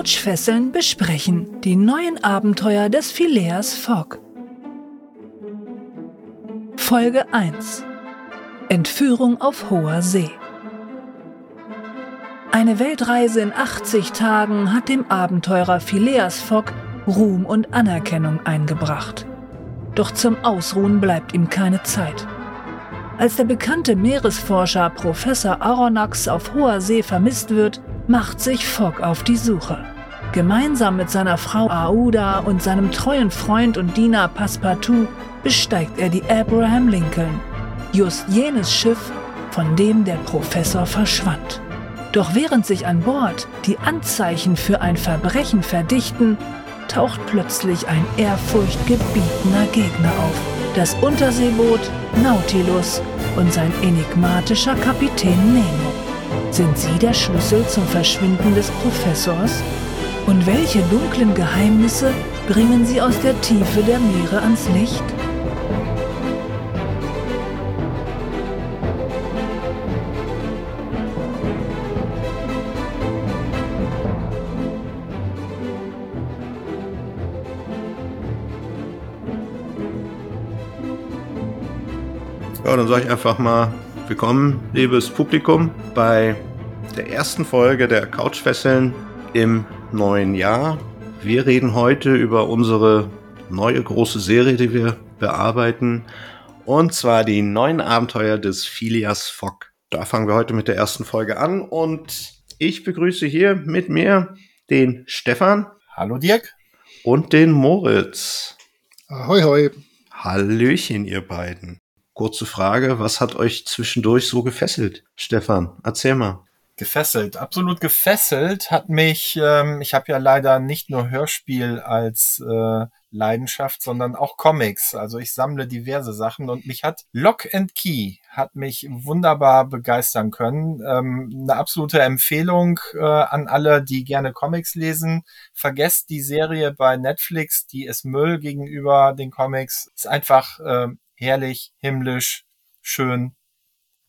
Couchfesseln besprechen die neuen Abenteuer des Phileas Fogg. Folge 1 Entführung auf hoher See Eine Weltreise in 80 Tagen hat dem Abenteurer Phileas Fogg Ruhm und Anerkennung eingebracht. Doch zum Ausruhen bleibt ihm keine Zeit. Als der bekannte Meeresforscher Professor Aronnax auf hoher See vermisst wird, macht sich Fogg auf die Suche. Gemeinsam mit seiner Frau Aouda und seinem treuen Freund und Diener Passepartout besteigt er die Abraham Lincoln, just jenes Schiff, von dem der Professor verschwand. Doch während sich an Bord die Anzeichen für ein Verbrechen verdichten, taucht plötzlich ein ehrfurchtgebietender Gegner auf. Das Unterseeboot Nautilus und sein enigmatischer Kapitän Nemo. Sind sie der Schlüssel zum Verschwinden des Professors? Und welche dunklen Geheimnisse bringen sie aus der Tiefe der Meere ans Licht? Ja, dann sage ich einfach mal willkommen, liebes Publikum, bei der ersten Folge der Couchfesseln im neuen Jahr. Wir reden heute über unsere neue große Serie, die wir bearbeiten, und zwar die neuen Abenteuer des Phileas Fogg. Da fangen wir heute mit der ersten Folge an und ich begrüße hier mit mir den Stefan. Hallo Dirk. Und den Moritz. Ahoi, hoi. Hallöchen, ihr beiden. Kurze Frage, was hat euch zwischendurch so gefesselt? Stefan, erzähl mal. Gefesselt, absolut gefesselt hat mich, ähm, ich habe ja leider nicht nur Hörspiel als äh, Leidenschaft, sondern auch Comics. Also ich sammle diverse Sachen und mich hat Lock and Key hat mich wunderbar begeistern können. Ähm, eine absolute Empfehlung äh, an alle, die gerne Comics lesen. Vergesst die Serie bei Netflix, die ist Müll gegenüber den Comics. Ist einfach äh, herrlich, himmlisch, schön,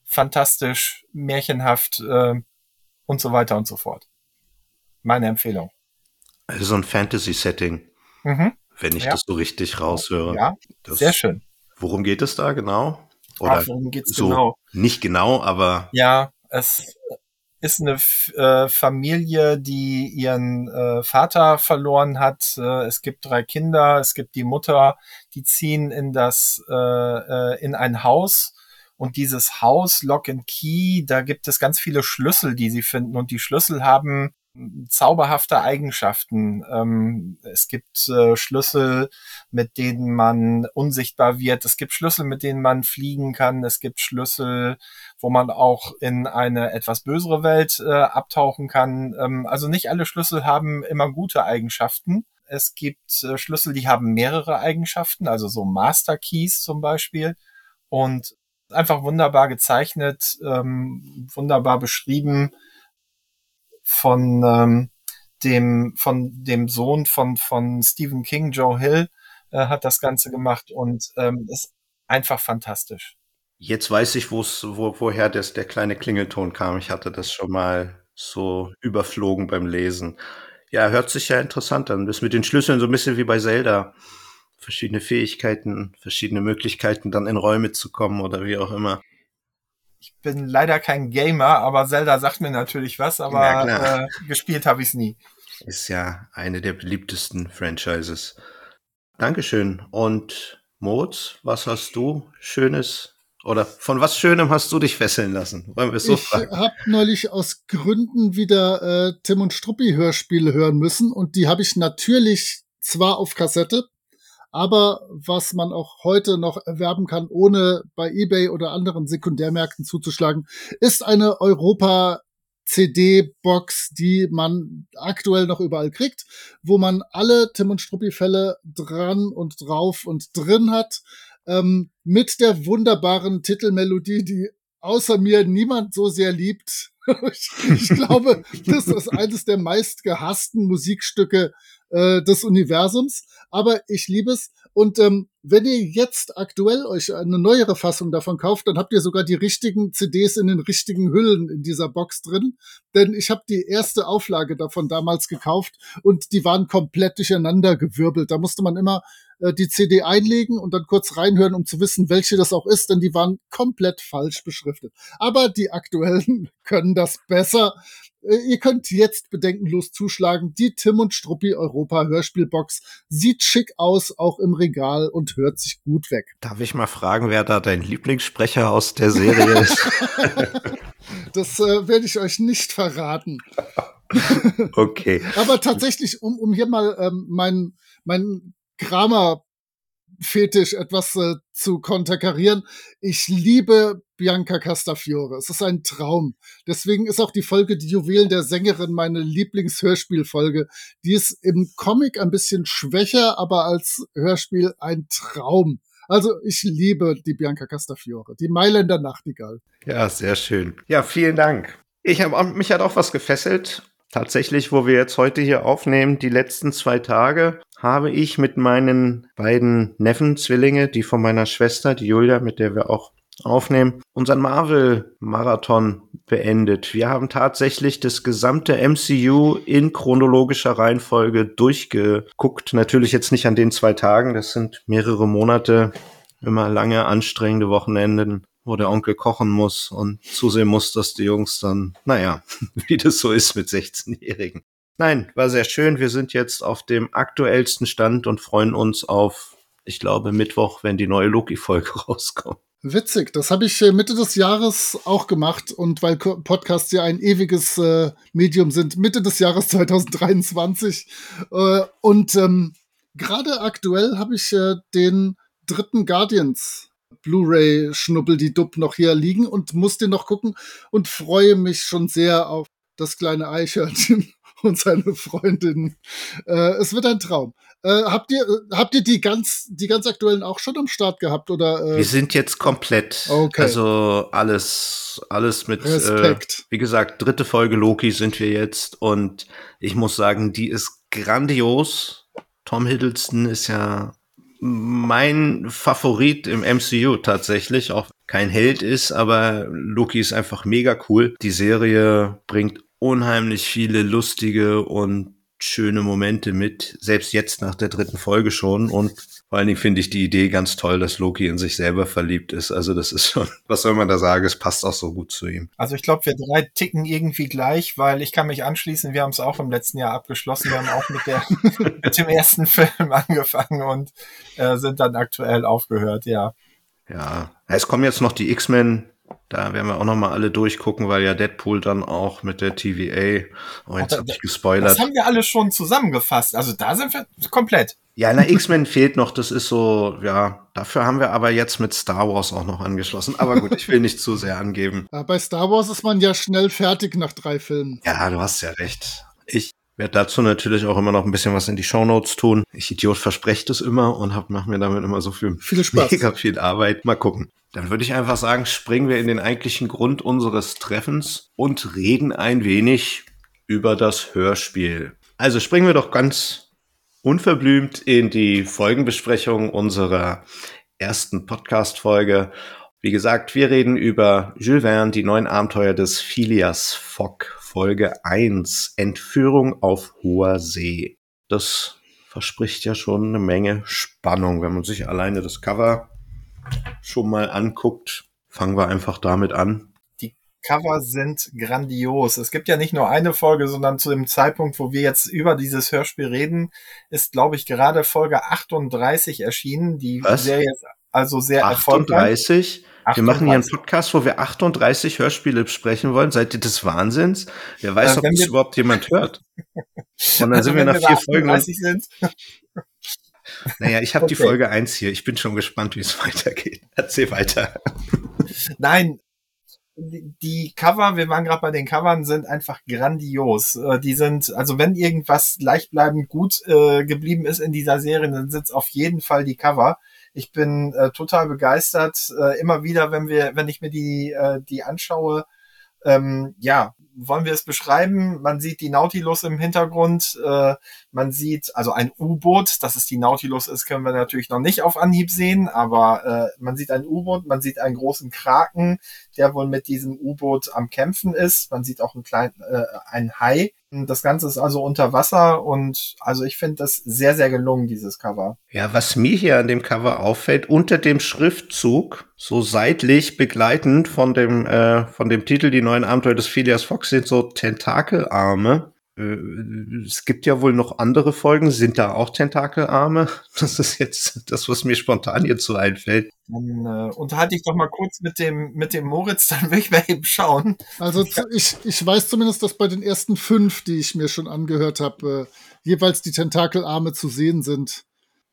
fantastisch, märchenhaft äh, und so weiter und so fort. Meine Empfehlung. Also so ein Fantasy-Setting, Mhm. wenn ich Ja. das so richtig raushöre. Ja, Das- sehr schön. Worum geht es da genau? Oder Ach, worum geht's so genau? nicht genau, aber Ja, es ist eine äh, Familie, die ihren äh, Vater verloren hat. Äh, es gibt drei Kinder, es gibt die Mutter, die ziehen in das in ein Haus und dieses Haus Lock and Key, da gibt es ganz viele Schlüssel, die sie finden und die Schlüssel haben zauberhafte Eigenschaften. Ähm, es gibt äh, Schlüssel, mit denen man unsichtbar wird. Es gibt Schlüssel, mit denen man fliegen kann. Es gibt Schlüssel, wo man auch in eine etwas bösere Welt äh, abtauchen kann. Ähm, also nicht alle Schlüssel haben immer gute Eigenschaften. Es gibt äh, Schlüssel, die haben mehrere Eigenschaften, also so Master Keys zum Beispiel. Und einfach wunderbar gezeichnet, ähm, wunderbar beschrieben von ähm, dem von dem Sohn von von Stephen King, Joe Hill, äh, hat das Ganze gemacht und ähm, ist einfach fantastisch. jetzt weiß ich, wo, woher das, der kleine Klingelton kam. Ich hatte das schon mal so überflogen beim Lesen. Ja, hört sich ja interessant an. Das mit den Schlüsseln so ein bisschen wie bei Zelda. Verschiedene Fähigkeiten, verschiedene Möglichkeiten, dann in Räume zu kommen oder wie auch immer. Ich bin leider kein Gamer, aber Zelda sagt mir natürlich was, Ja, aber klar. äh, gespielt habe ich es nie. Ist ja eine der beliebtesten Franchises. Dankeschön. Und Moritz, was hast du Schönes oder von was Schönem hast du dich fesseln lassen? Wollen wir es so ich fragen? habe neulich aus Gründen wieder äh, Tim und Struppi Hörspiele hören müssen und die habe ich natürlich zwar auf Kassette, aber was man auch heute noch erwerben kann, ohne bei eBay oder anderen Sekundärmärkten zuzuschlagen, ist eine Europa CD-Box, die man aktuell noch überall kriegt, wo man alle Tim und Struppi-Fälle dran und drauf und drin hat, ähm, mit der wunderbaren Titelmelodie, die außer mir niemand so sehr liebt. Ich, ich glaube, das ist eines der meist gehassten Musikstücke äh, des Universums, aber ich liebe es Und ähm, wenn ihr jetzt aktuell euch eine neuere Fassung davon kauft, dann habt ihr sogar die richtigen CDs in den richtigen Hüllen in dieser Box drin. Denn ich habe die erste Auflage davon damals gekauft und die waren komplett durcheinander gewirbelt. Da musste man immer äh, die CD einlegen und dann kurz reinhören, um zu wissen, welche das auch ist, denn die waren komplett falsch beschriftet. Aber die aktuellen können das besser. Äh, ihr könnt jetzt bedenkenlos zuschlagen. Die Tim und Struppi Europa Hörspielbox sieht schick aus, auch im Regal und hört sich gut weg. Darf ich mal fragen, wer da dein Lieblingssprecher aus der Serie ist? das äh, werde ich euch nicht verraten. okay. Aber tatsächlich, um, um hier mal ähm, mein, mein Kramer Fetisch etwas äh, zu konterkarieren. Ich liebe Bianca Castafiore. Es ist ein Traum. Deswegen ist auch die Folge Die Juwelen der Sängerin meine Lieblingshörspielfolge. Die ist im Comic ein bisschen schwächer, aber als Hörspiel ein Traum. Also ich liebe die Bianca Castafiore, die Mailänder Nachtigall. Ja, sehr schön. Ja, vielen Dank. Ich habe mich hat auch was gefesselt Tatsächlich, wo wir jetzt heute hier aufnehmen, die letzten zwei Tage, habe ich mit meinen beiden Neffen, Zwillinge, die von meiner Schwester, die Julia, mit der wir auch aufnehmen, unseren Marvel-Marathon beendet. Wir haben tatsächlich das gesamte MCU in chronologischer Reihenfolge durchgeguckt. Natürlich jetzt nicht an den zwei Tagen, das sind mehrere Monate, immer lange anstrengende Wochenenden wo der Onkel kochen muss und zusehen muss, dass die Jungs dann, naja, wie das so ist mit 16-Jährigen. Nein, war sehr schön. Wir sind jetzt auf dem aktuellsten Stand und freuen uns auf, ich glaube, Mittwoch, wenn die neue Loki-Folge rauskommt. Witzig, das habe ich äh, Mitte des Jahres auch gemacht und weil Podcasts ja ein ewiges äh, Medium sind, Mitte des Jahres 2023 äh, und ähm, gerade aktuell habe ich äh, den dritten Guardians Blu-ray-Schnuppel, die Dub noch hier liegen und muss den noch gucken und freue mich schon sehr auf das kleine Eichhörnchen und seine Freundin. Äh, es wird ein Traum. Äh, habt ihr äh, habt ihr die ganz die ganz aktuellen auch schon am Start gehabt oder? Äh? Wir sind jetzt komplett. Okay. Also alles alles mit. Äh, Respekt. wie gesagt, dritte Folge Loki sind wir jetzt und ich muss sagen, die ist grandios. Tom Hiddleston ist ja mein Favorit im MCU tatsächlich, auch kein Held ist, aber Loki ist einfach mega cool. Die Serie bringt unheimlich viele lustige und schöne Momente mit, selbst jetzt nach der dritten Folge schon. Und vor allen Dingen finde ich die Idee ganz toll, dass Loki in sich selber verliebt ist. Also das ist schon, was soll man da sagen, es passt auch so gut zu ihm. Also ich glaube, wir drei ticken irgendwie gleich, weil ich kann mich anschließen, wir haben es auch im letzten Jahr abgeschlossen. Wir haben auch mit, der, mit dem ersten Film angefangen und äh, sind dann aktuell aufgehört, ja. Ja, es kommen jetzt noch die X-Men da werden wir auch noch mal alle durchgucken, weil ja Deadpool dann auch mit der TVA, oh, jetzt habe ich gespoilert. Das haben wir alle schon zusammengefasst. Also da sind wir komplett. Ja, na, X-Men fehlt noch. Das ist so, ja, dafür haben wir aber jetzt mit Star Wars auch noch angeschlossen. Aber gut, ich will nicht zu sehr angeben. Ja, bei Star Wars ist man ja schnell fertig nach drei Filmen. Ja, du hast ja recht. Ich werde dazu natürlich auch immer noch ein bisschen was in die Shownotes tun. Ich Idiot verspreche das immer und hab, mach mir damit immer so viel, viel Spaß. mega viel Arbeit. Mal gucken. Dann würde ich einfach sagen, springen wir in den eigentlichen Grund unseres Treffens und reden ein wenig über das Hörspiel. Also springen wir doch ganz unverblümt in die Folgenbesprechung unserer ersten Podcast-Folge. Wie gesagt, wir reden über Jules Verne, die neuen Abenteuer des Phileas Fogg, Folge 1, Entführung auf hoher See. Das verspricht ja schon eine Menge Spannung, wenn man sich alleine das Cover schon mal anguckt. Fangen wir einfach damit an. Die Cover sind grandios. Es gibt ja nicht nur eine Folge, sondern zu dem Zeitpunkt, wo wir jetzt über dieses Hörspiel reden, ist, glaube ich, gerade Folge 38 erschienen. Die Was? Serie ist also sehr 38? erfolgreich. 38? Wir machen hier einen Podcast, wo wir 38 Hörspiele besprechen wollen. Seid ihr des Wahnsinns? Wer weiß, äh, ob das überhaupt jemand hört. Und dann sind wir nach vier Folgen. Sind. Naja, ich habe okay. die Folge 1 hier. Ich bin schon gespannt, wie es weitergeht. Erzähl weiter. Nein, die Cover, wir waren gerade bei den Covern, sind einfach grandios. Äh, die sind, also wenn irgendwas gleichbleibend gut äh, geblieben ist in dieser Serie, dann sind es auf jeden Fall die Cover. Ich bin äh, total begeistert. Äh, immer wieder, wenn wir, wenn ich mir die, äh, die anschaue, ähm, ja, wollen wir es beschreiben? Man sieht die Nautilus im Hintergrund, äh, man sieht also ein U-Boot, dass es die Nautilus ist, können wir natürlich noch nicht auf Anhieb sehen, aber äh, man sieht ein U-Boot, man sieht einen großen Kraken, der wohl mit diesem U-Boot am Kämpfen ist. Man sieht auch einen kleinen, äh, einen Hai. Das Ganze ist also unter Wasser und also ich finde das sehr, sehr gelungen, dieses Cover. Ja, was mir hier an dem Cover auffällt, unter dem Schriftzug, so seitlich begleitend von dem, äh, von dem Titel Die neuen Abenteuer des Phileas Fox sind so Tentakelarme. Äh, es gibt ja wohl noch andere Folgen. Sind da auch Tentakelarme? Das ist jetzt das, was mir spontan hierzu einfällt. Dann äh, unterhalte ich doch mal kurz mit dem, mit dem Moritz, dann will ich mal eben schauen. Also ich, ich weiß zumindest, dass bei den ersten fünf, die ich mir schon angehört habe, äh, jeweils die Tentakelarme zu sehen sind.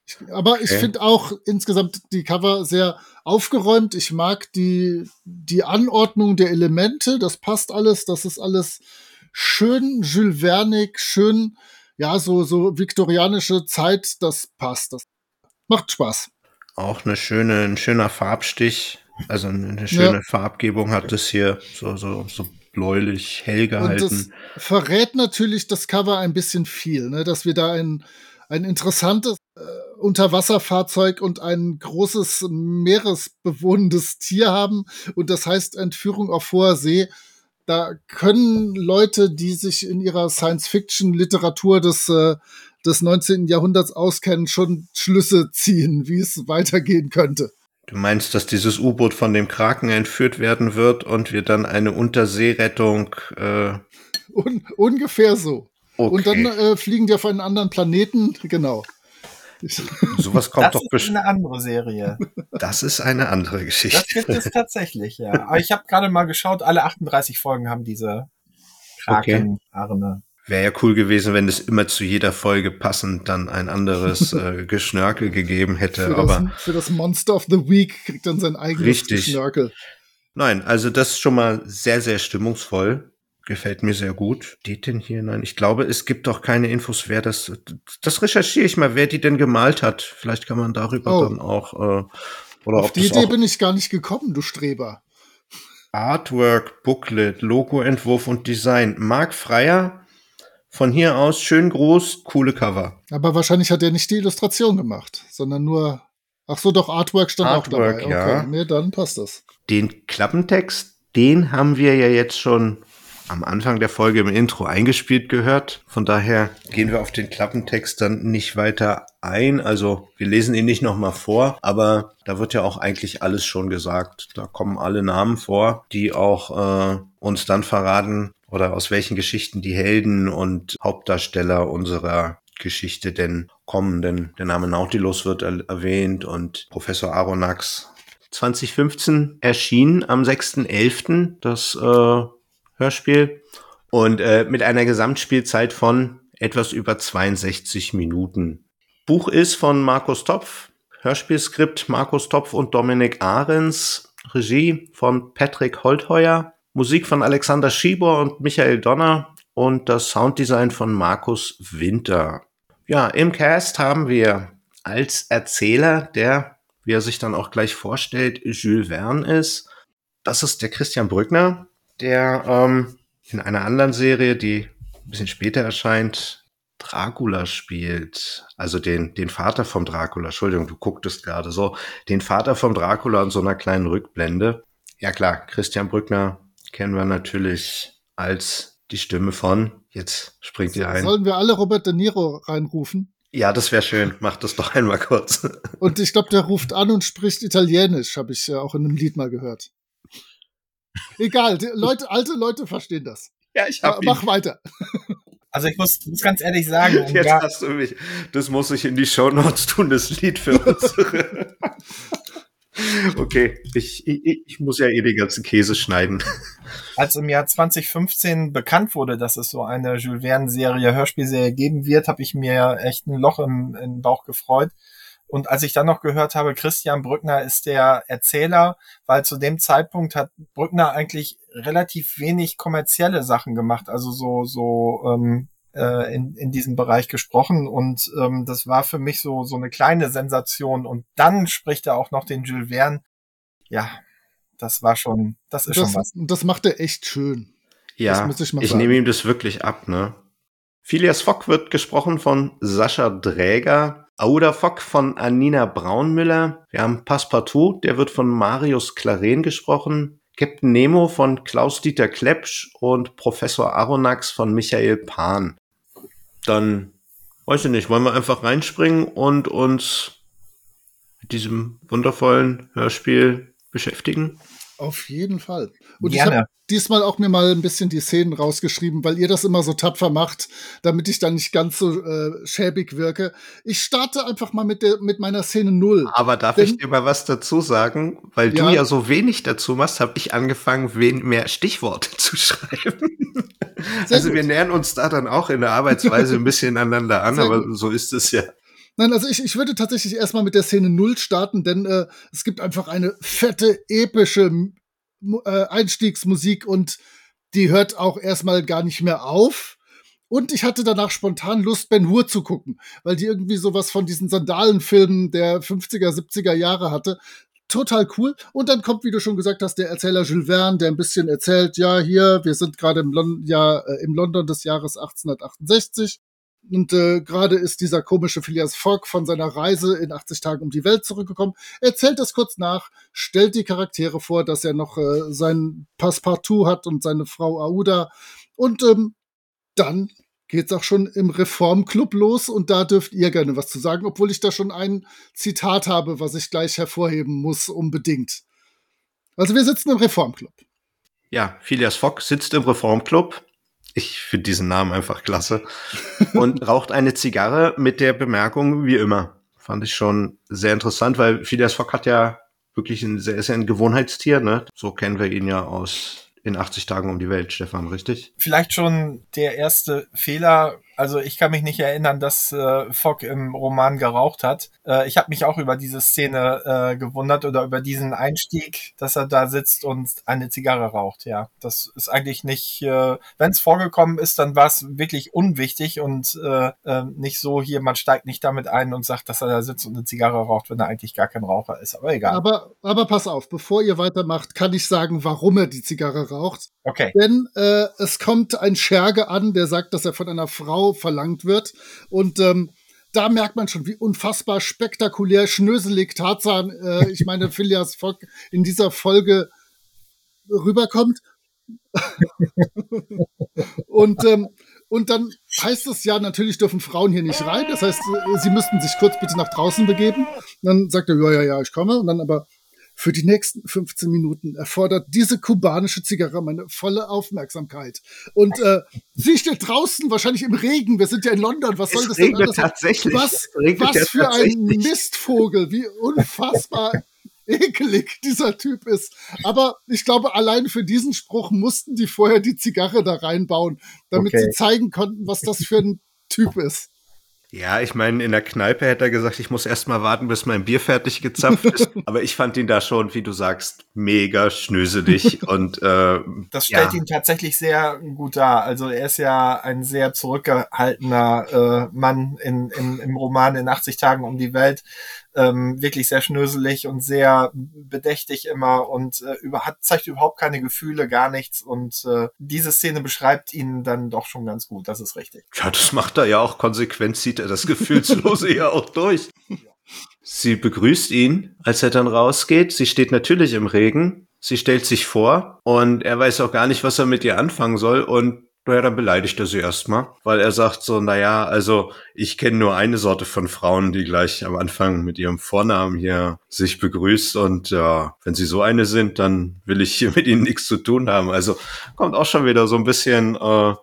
Ich, aber okay. ich finde auch insgesamt die Cover sehr aufgeräumt. Ich mag die, die Anordnung der Elemente. Das passt alles. Das ist alles schön Jules Vernig, schön, ja, so, so viktorianische Zeit, das passt. Das macht Spaß. Auch eine schöne, ein schöner Farbstich. Also eine schöne ja. Farbgebung hat es hier, so, so, so bläulich, hell gehalten. Und das verrät natürlich das Cover ein bisschen viel, ne? dass wir da ein, ein interessantes äh, Unterwasserfahrzeug und ein großes meeresbewohnendes Tier haben. Und das heißt Entführung auf hoher See da können Leute, die sich in ihrer Science-Fiction-Literatur des, äh, des 19. Jahrhunderts auskennen, schon Schlüsse ziehen, wie es weitergehen könnte. Du meinst, dass dieses U-Boot von dem Kraken entführt werden wird und wir dann eine Unterseerettung. Äh Un ungefähr so. Okay. Und dann äh, fliegen die auf einen anderen Planeten, genau. Sowas kommt das doch bestimmt. Das ist eine andere Serie. Das ist eine andere Geschichte. Das gibt es tatsächlich, ja. Aber ich habe gerade mal geschaut, alle 38 Folgen haben diese Krakenarme. Okay. Wäre ja cool gewesen, wenn es immer zu jeder Folge passend dann ein anderes äh, Geschnörkel gegeben hätte. Für aber das, für das Monster of the Week kriegt dann sein eigenes richtig. Geschnörkel. Nein, also das ist schon mal sehr, sehr stimmungsvoll. Gefällt mir sehr gut. Steht denn hier? Nein, ich glaube, es gibt doch keine Infos, wer das. Das recherchiere ich mal, wer die denn gemalt hat. Vielleicht kann man darüber oh. dann auch. Äh, oder Auf die Idee bin ich gar nicht gekommen, du Streber. Artwork, Booklet, Logoentwurf und Design. Marc Freier. Von hier aus schön groß, coole Cover. Aber wahrscheinlich hat er nicht die Illustration gemacht, sondern nur. Ach so, doch, Artwork stand Artwork, auch dabei. Ja. Okay, nee, dann passt das. Den Klappentext, den haben wir ja jetzt schon am Anfang der Folge im Intro eingespielt gehört. Von daher gehen wir auf den Klappentext dann nicht weiter ein. Also wir lesen ihn nicht nochmal vor, aber da wird ja auch eigentlich alles schon gesagt. Da kommen alle Namen vor, die auch äh, uns dann verraten oder aus welchen Geschichten die Helden und Hauptdarsteller unserer Geschichte denn kommen. Denn der Name Nautilus wird er erwähnt und Professor Aronax 2015 erschien am 6.11. das äh, Hörspiel und äh, mit einer Gesamtspielzeit von etwas über 62 Minuten. Buch ist von Markus Topf, Hörspielskript Markus Topf und Dominik Ahrens, Regie von Patrick Holtheuer, Musik von Alexander Schieber und Michael Donner und das Sounddesign von Markus Winter. Ja, im Cast haben wir als Erzähler, der, wie er sich dann auch gleich vorstellt, Jules Verne ist. Das ist der Christian Brückner, der ähm, in einer anderen Serie, die ein bisschen später erscheint, Dracula spielt. Also den, den Vater vom Dracula. Entschuldigung, du gucktest gerade so. Den Vater vom Dracula in so einer kleinen Rückblende. Ja klar, Christian Brückner kennen wir natürlich als die Stimme von. Jetzt springt ihr ein. Sollen wir alle Robert De Niro reinrufen? Ja, das wäre schön. Mach das doch einmal kurz. Und ich glaube, der ruft an und spricht Italienisch, habe ich ja auch in einem Lied mal gehört. Egal, Leute, alte Leute verstehen das. Ja, ich hab Mach ihn. weiter. Also ich muss, muss ganz ehrlich sagen, um jetzt hast du mich. Das muss ich in die Show Notes tun, das Lied für uns. okay, ich, ich, ich muss ja eh den ganzen Käse schneiden. Als im Jahr 2015 bekannt wurde, dass es so eine Jules Verne-Serie, Hörspielserie geben wird, habe ich mir echt ein Loch im, im Bauch gefreut. Und als ich dann noch gehört habe, Christian Brückner ist der Erzähler, weil zu dem Zeitpunkt hat Brückner eigentlich relativ wenig kommerzielle Sachen gemacht, also so, so ähm, äh, in, in diesem Bereich gesprochen. Und ähm, das war für mich so, so eine kleine Sensation. Und dann spricht er auch noch den Jules Verne. Ja, das war schon, das ist das, schon was. Das macht er echt schön. Ja, ich, ich nehme ihm das wirklich ab, ne? Phileas Fogg wird gesprochen von Sascha Dräger, Auda Fogg von Anina Braunmüller. Wir haben Passepartout, der wird von Marius Claren gesprochen. Captain Nemo von Klaus-Dieter Klepsch und Professor Aronnax von Michael Pan. Dann, weiß ich nicht, wollen wir einfach reinspringen und uns mit diesem wundervollen Hörspiel beschäftigen? Auf jeden Fall. Und Gerne. ich habe diesmal auch mir mal ein bisschen die Szenen rausgeschrieben, weil ihr das immer so tapfer macht, damit ich dann nicht ganz so äh, schäbig wirke. Ich starte einfach mal mit, der, mit meiner Szene null. Aber darf Denn, ich dir mal was dazu sagen? Weil ja, du ja so wenig dazu machst, habe ich angefangen, wen mehr Stichworte zu schreiben. also gut. wir nähern uns da dann auch in der Arbeitsweise ein bisschen aneinander an, Sehr aber gut. so ist es ja. Nein, also ich, ich würde tatsächlich erstmal mit der Szene Null starten, denn äh, es gibt einfach eine fette, epische äh, Einstiegsmusik und die hört auch erstmal gar nicht mehr auf. Und ich hatte danach spontan Lust, Ben Hur zu gucken, weil die irgendwie sowas von diesen Sandalenfilmen der 50er, 70er Jahre hatte. Total cool. Und dann kommt, wie du schon gesagt hast, der Erzähler Jules Verne, der ein bisschen erzählt, ja, hier, wir sind gerade im, Lon ja, äh, im London des Jahres 1868. Und äh, gerade ist dieser komische Phileas Fogg von seiner Reise in 80 Tagen um die Welt zurückgekommen. Er erzählt das kurz nach, stellt die Charaktere vor, dass er noch äh, sein Passepartout hat und seine Frau Aouda. Und ähm, dann geht's auch schon im Reformclub los und da dürft ihr gerne was zu sagen, obwohl ich da schon ein Zitat habe, was ich gleich hervorheben muss, unbedingt. Also wir sitzen im Reformclub. Ja, Phileas Fogg sitzt im Reformclub ich finde diesen Namen einfach klasse. Und raucht eine Zigarre mit der Bemerkung, wie immer. Fand ich schon sehr interessant, weil Phileas Fogg hat ja wirklich ein sehr, sehr ein Gewohnheitstier, ne? So kennen wir ihn ja aus in 80 Tagen um die Welt, Stefan, richtig? Vielleicht schon der erste Fehler, also ich kann mich nicht erinnern, dass äh, Fogg im Roman geraucht hat. Äh, ich habe mich auch über diese Szene äh, gewundert oder über diesen Einstieg, dass er da sitzt und eine Zigarre raucht. Ja, das ist eigentlich nicht, äh, wenn es vorgekommen ist, dann war es wirklich unwichtig und äh, äh, nicht so hier, man steigt nicht damit ein und sagt, dass er da sitzt und eine Zigarre raucht, wenn er eigentlich gar kein Raucher ist. Aber egal. Aber, aber pass auf, bevor ihr weitermacht, kann ich sagen, warum er die Zigarre raucht. Okay. Denn äh, es kommt ein Scherge an, der sagt, dass er von einer Frau verlangt wird. Und ähm, da merkt man schon, wie unfassbar spektakulär schnöselig Tarzan, äh, ich meine Phileas Fogg, in dieser Folge rüberkommt. und, ähm, und dann heißt es ja, natürlich dürfen Frauen hier nicht rein. Das heißt, sie müssten sich kurz bitte nach draußen begeben. Und dann sagt er, ja, ja, ja, ich komme. Und dann aber für die nächsten 15 Minuten erfordert diese kubanische Zigarre meine volle Aufmerksamkeit. Und äh, sie steht draußen, wahrscheinlich im Regen. Wir sind ja in London. Was soll es das denn alles? Tatsächlich. Was, was für ein Mistvogel. Wie unfassbar ekelig dieser Typ ist. Aber ich glaube, allein für diesen Spruch mussten die vorher die Zigarre da reinbauen, damit okay. sie zeigen konnten, was das für ein Typ ist. Ja, ich meine, in der Kneipe hätte er gesagt, ich muss erst mal warten, bis mein Bier fertig gezapft ist. Aber ich fand ihn da schon, wie du sagst, mega schnöselig und äh, das stellt ja. ihn tatsächlich sehr gut dar. Also er ist ja ein sehr zurückgehaltener äh, Mann in, in, im Roman in 80 Tagen um die Welt ähm, wirklich sehr schnöselig und sehr bedächtig immer und äh, über, hat, zeigt überhaupt keine Gefühle, gar nichts. Und äh, diese Szene beschreibt ihn dann doch schon ganz gut, das ist richtig. Ja, das macht er ja auch konsequent, zieht er das Gefühlslose ja auch durch. Sie begrüßt ihn, als er dann rausgeht. Sie steht natürlich im Regen. Sie stellt sich vor und er weiß auch gar nicht, was er mit ihr anfangen soll und naja, dann beleidigt er sie erstmal, weil er sagt so, naja, also ich kenne nur eine Sorte von Frauen, die gleich am Anfang mit ihrem Vornamen hier sich begrüßt und ja, wenn sie so eine sind, dann will ich hier mit ihnen nichts zu tun haben. Also kommt auch schon wieder so ein bisschen, äh,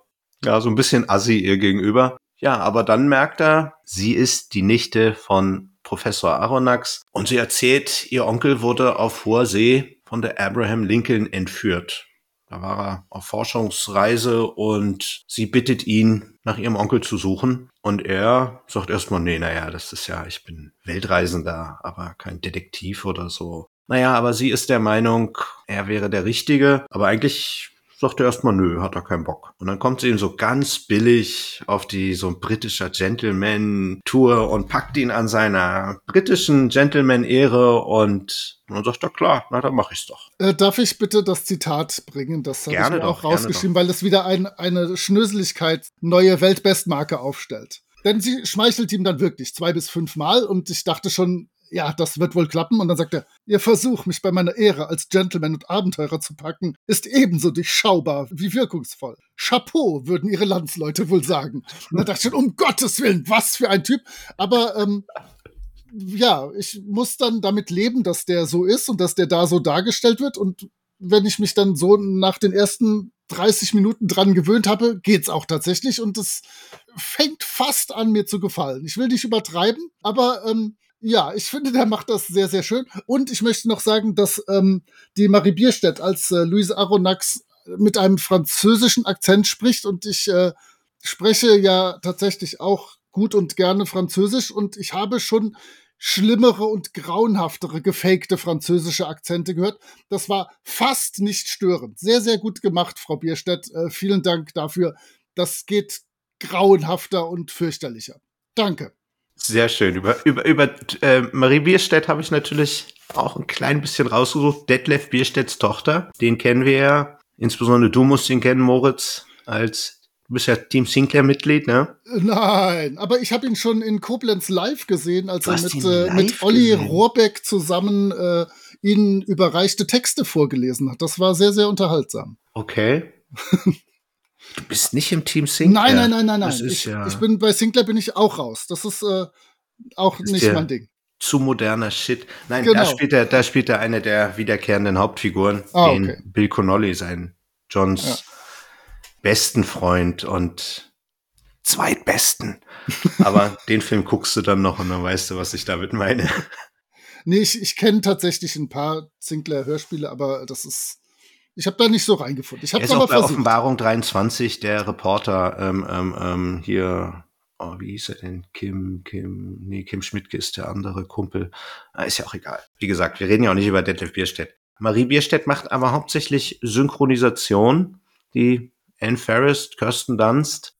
ja, so ein bisschen assi ihr gegenüber. Ja, aber dann merkt er, sie ist die Nichte von Professor Aronnax und sie erzählt, ihr Onkel wurde auf hoher See von der Abraham Lincoln entführt. Da war er auf Forschungsreise und sie bittet ihn, nach ihrem Onkel zu suchen. Und er sagt erstmal, nee, naja, das ist ja, ich bin Weltreisender, aber kein Detektiv oder so. Naja, aber sie ist der Meinung, er wäre der Richtige. Aber eigentlich sagt er erstmal, nö, hat er keinen Bock. Und dann kommt sie ihm so ganz billig auf die so ein britischer Gentleman-Tour und packt ihn an seiner britischen Gentleman-Ehre und dann sagt er, klar, na, dann mach ich's doch. Äh, darf ich bitte das Zitat bringen? Das habe ich mir doch, auch rausgeschrieben, weil es wieder ein, eine Schnöseligkeit neue Weltbestmarke aufstellt. Denn sie schmeichelt ihm dann wirklich zwei bis fünf Mal und ich dachte schon, ja, das wird wohl klappen. Und dann sagt er, Ihr Versuch, mich bei meiner Ehre als Gentleman und Abenteurer zu packen, ist ebenso durchschaubar wie wirkungsvoll. Chapeau, würden Ihre Landsleute wohl sagen. Und dann dachte ich schon, um Gottes Willen, was für ein Typ. Aber ähm, ja, ich muss dann damit leben, dass der so ist und dass der da so dargestellt wird. Und wenn ich mich dann so nach den ersten 30 Minuten dran gewöhnt habe, geht's auch tatsächlich. Und es fängt fast an, mir zu gefallen. Ich will nicht übertreiben, aber ähm, ja, ich finde, der macht das sehr, sehr schön. Und ich möchte noch sagen, dass ähm, die Marie Bierstedt als äh, Louise Aronnax mit einem französischen Akzent spricht und ich äh, spreche ja tatsächlich auch gut und gerne Französisch und ich habe schon schlimmere und grauenhaftere gefakte französische Akzente gehört. Das war fast nicht störend. Sehr, sehr gut gemacht, Frau Bierstedt. Äh, vielen Dank dafür. Das geht grauenhafter und fürchterlicher. Danke. Sehr schön. Über, über, über äh, Marie Bierstedt habe ich natürlich auch ein klein bisschen rausgesucht. Detlef Bierstedts Tochter. Den kennen wir ja. Insbesondere du musst ihn kennen, Moritz, als Du bist ja Team Sinclair-Mitglied, ne? Nein, aber ich habe ihn schon in Koblenz live gesehen, als er mit, äh, mit Olli gesehen? Rohrbeck zusammen äh, ihnen überreichte Texte vorgelesen hat. Das war sehr, sehr unterhaltsam. Okay. Du bist nicht im Team Sinclair. Nein, nein, nein, nein, nein. Ich, ja ich, bin bei Sinclair bin ich auch raus. Das ist äh, auch ist nicht mein Ding. Zu moderner Shit. Nein, genau. da spielt er, da spielt er eine der wiederkehrenden Hauptfiguren, ah, den okay. Bill Connolly, sein Johns ja. besten Freund und zweitbesten. Aber den Film guckst du dann noch und dann weißt du, was ich damit meine. Nee, ich, ich kenne tatsächlich ein paar Sinclair-Hörspiele, aber das ist ich habe da nicht so reingefunden. Ich habe aber bei versucht. Offenbarung 23 der Reporter ähm, ähm, ähm, hier, oh, wie hieß er denn? Kim, Kim, nee, Kim Schmidtke ist der andere Kumpel. Ah, ist ja auch egal. Wie gesagt, wir reden ja auch nicht über Detlef Bierstedt. Marie Bierstedt macht aber hauptsächlich Synchronisation. Die Anne Ferris, Kirsten Dunst,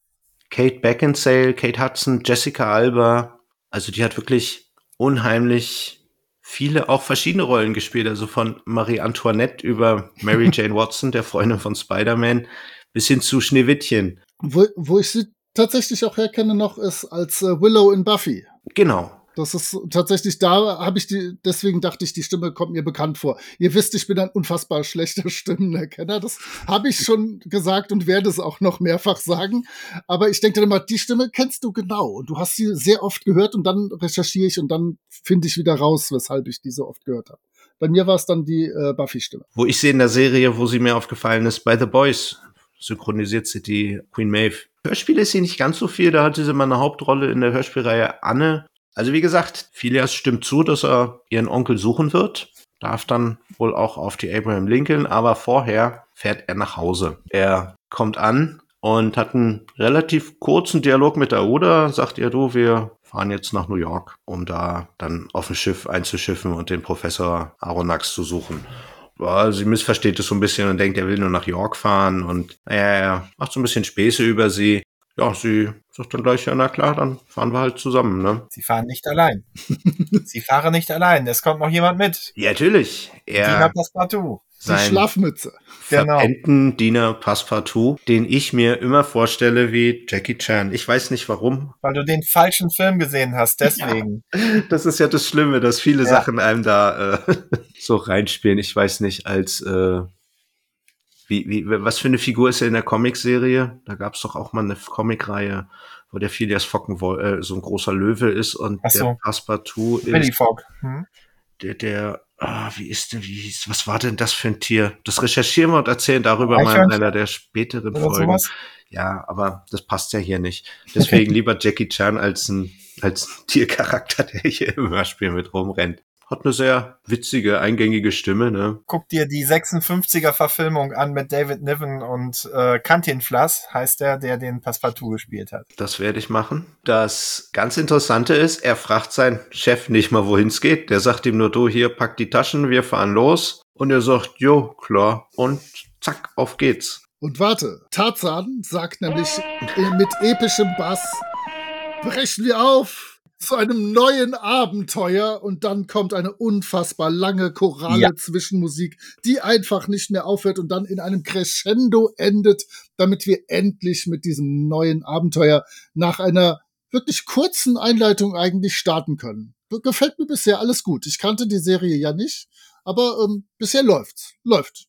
Kate Beckinsale, Kate Hudson, Jessica Alba. Also die hat wirklich unheimlich viele auch verschiedene Rollen gespielt, also von Marie Antoinette über Mary Jane Watson, der Freundin von Spider-Man, bis hin zu Schneewittchen. Wo, wo ich sie tatsächlich auch herkenne noch, ist als äh, Willow in Buffy. Genau. Das ist tatsächlich da, habe ich die, deswegen dachte ich, die Stimme kommt mir bekannt vor. Ihr wisst, ich bin ein unfassbar schlechter Stimmenerkenner. Das habe ich schon gesagt und werde es auch noch mehrfach sagen. Aber ich denke dann immer, die Stimme kennst du genau und du hast sie sehr oft gehört und dann recherchiere ich und dann finde ich wieder raus, weshalb ich die so oft gehört habe. Bei mir war es dann die äh, Buffy-Stimme. Wo ich sehe in der Serie, wo sie mir aufgefallen ist, bei The Boys synchronisiert sie die Queen Maeve. Hörspiele ist sie nicht ganz so viel, da hatte sie mal eine Hauptrolle in der Hörspielreihe Anne also wie gesagt, Phileas stimmt zu, dass er ihren Onkel suchen wird, darf dann wohl auch auf die Abraham Lincoln, aber vorher fährt er nach Hause. Er kommt an und hat einen relativ kurzen Dialog mit der Oda, sagt ihr, du, wir fahren jetzt nach New York, um da dann auf ein Schiff einzuschiffen und den Professor Aronnax zu suchen. Sie missversteht es so ein bisschen und denkt, er will nur nach York fahren und er macht so ein bisschen Späße über sie ja, sie sagt dann gleich, ja, na klar, dann fahren wir halt zusammen, ne? Sie fahren nicht allein. sie fahren nicht allein. Es kommt noch jemand mit. Ja, natürlich. Er Diener Passepartout. Die Schlafmütze. Genau. Diener Passepartout, den ich mir immer vorstelle wie Jackie Chan. Ich weiß nicht warum. Weil du den falschen Film gesehen hast, deswegen. Ja, das ist ja das Schlimme, dass viele ja. Sachen einem da äh, so reinspielen. Ich weiß nicht, als äh, wie, wie, was für eine Figur ist er in der Comicserie? Da gab es doch auch mal eine Comicreihe, wo der Phileas äh, so ein großer Löwe ist und so. der Passepartout ist. Billy Fogg. Hm? Der, der, ah, wie ist denn, wie hieß, was war denn das für ein Tier? Das recherchieren wir und erzählen darüber mal in einer der späteren Oder Folgen. Sowas? Ja, aber das passt ja hier nicht. Deswegen lieber Jackie Chan als ein, als ein Tiercharakter, der hier im Hörspiel mit rumrennt hat eine sehr witzige, eingängige Stimme. Ne? Guck dir die 56er Verfilmung an mit David Niven und äh, Cantinflas, heißt der, der den Passepartout gespielt hat. Das werde ich machen. Das ganz Interessante ist, er fragt seinen Chef nicht mal, wohin es geht. Der sagt ihm nur, du, hier, pack die Taschen, wir fahren los. Und er sagt, jo, klar. Und zack, auf geht's. Und warte, Tarzan sagt nämlich mit epischem Bass, brechen wir auf zu einem neuen Abenteuer und dann kommt eine unfassbar lange chorale ja. Zwischenmusik, die einfach nicht mehr aufhört und dann in einem Crescendo endet, damit wir endlich mit diesem neuen Abenteuer nach einer wirklich kurzen Einleitung eigentlich starten können. Gefällt mir bisher alles gut. Ich kannte die Serie ja nicht, aber ähm, bisher läuft's. Läuft.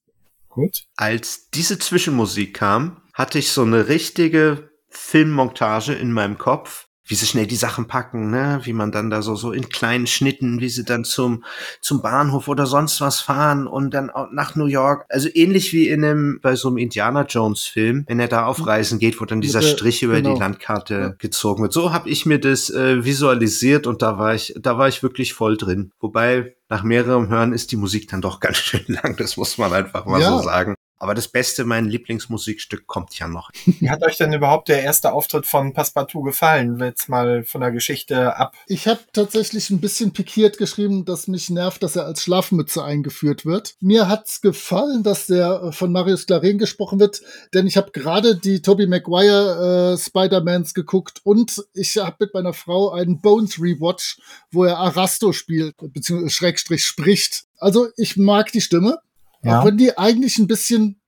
Gut. Als diese Zwischenmusik kam, hatte ich so eine richtige Filmmontage in meinem Kopf wie sie schnell die Sachen packen, ne, wie man dann da so so in kleinen Schnitten, wie sie dann zum zum Bahnhof oder sonst was fahren und dann auch nach New York. Also ähnlich wie in einem bei so einem Indiana Jones Film, wenn er da auf Reisen geht, wo dann dieser Strich über genau. die Landkarte ja. gezogen wird. So habe ich mir das äh, visualisiert und da war ich da war ich wirklich voll drin. Wobei nach mehrerem Hören ist die Musik dann doch ganz schön lang, das muss man einfach mal ja. so sagen. Aber das Beste, mein Lieblingsmusikstück, kommt ja noch. Wie hat euch denn überhaupt der erste Auftritt von Passepartout gefallen? Jetzt mal von der Geschichte ab. Ich habe tatsächlich ein bisschen pikiert geschrieben, dass mich nervt, dass er als Schlafmütze eingeführt wird. Mir hat's gefallen, dass der äh, von Marius Claren gesprochen wird, denn ich habe gerade die Tobey Maguire äh, Spider-Mans geguckt und ich habe mit meiner Frau einen Bones Rewatch, wo er Arasto spielt, beziehungsweise Schrägstrich spricht. Also ich mag die Stimme. Ja. Auch wenn die eigentlich ein bisschen,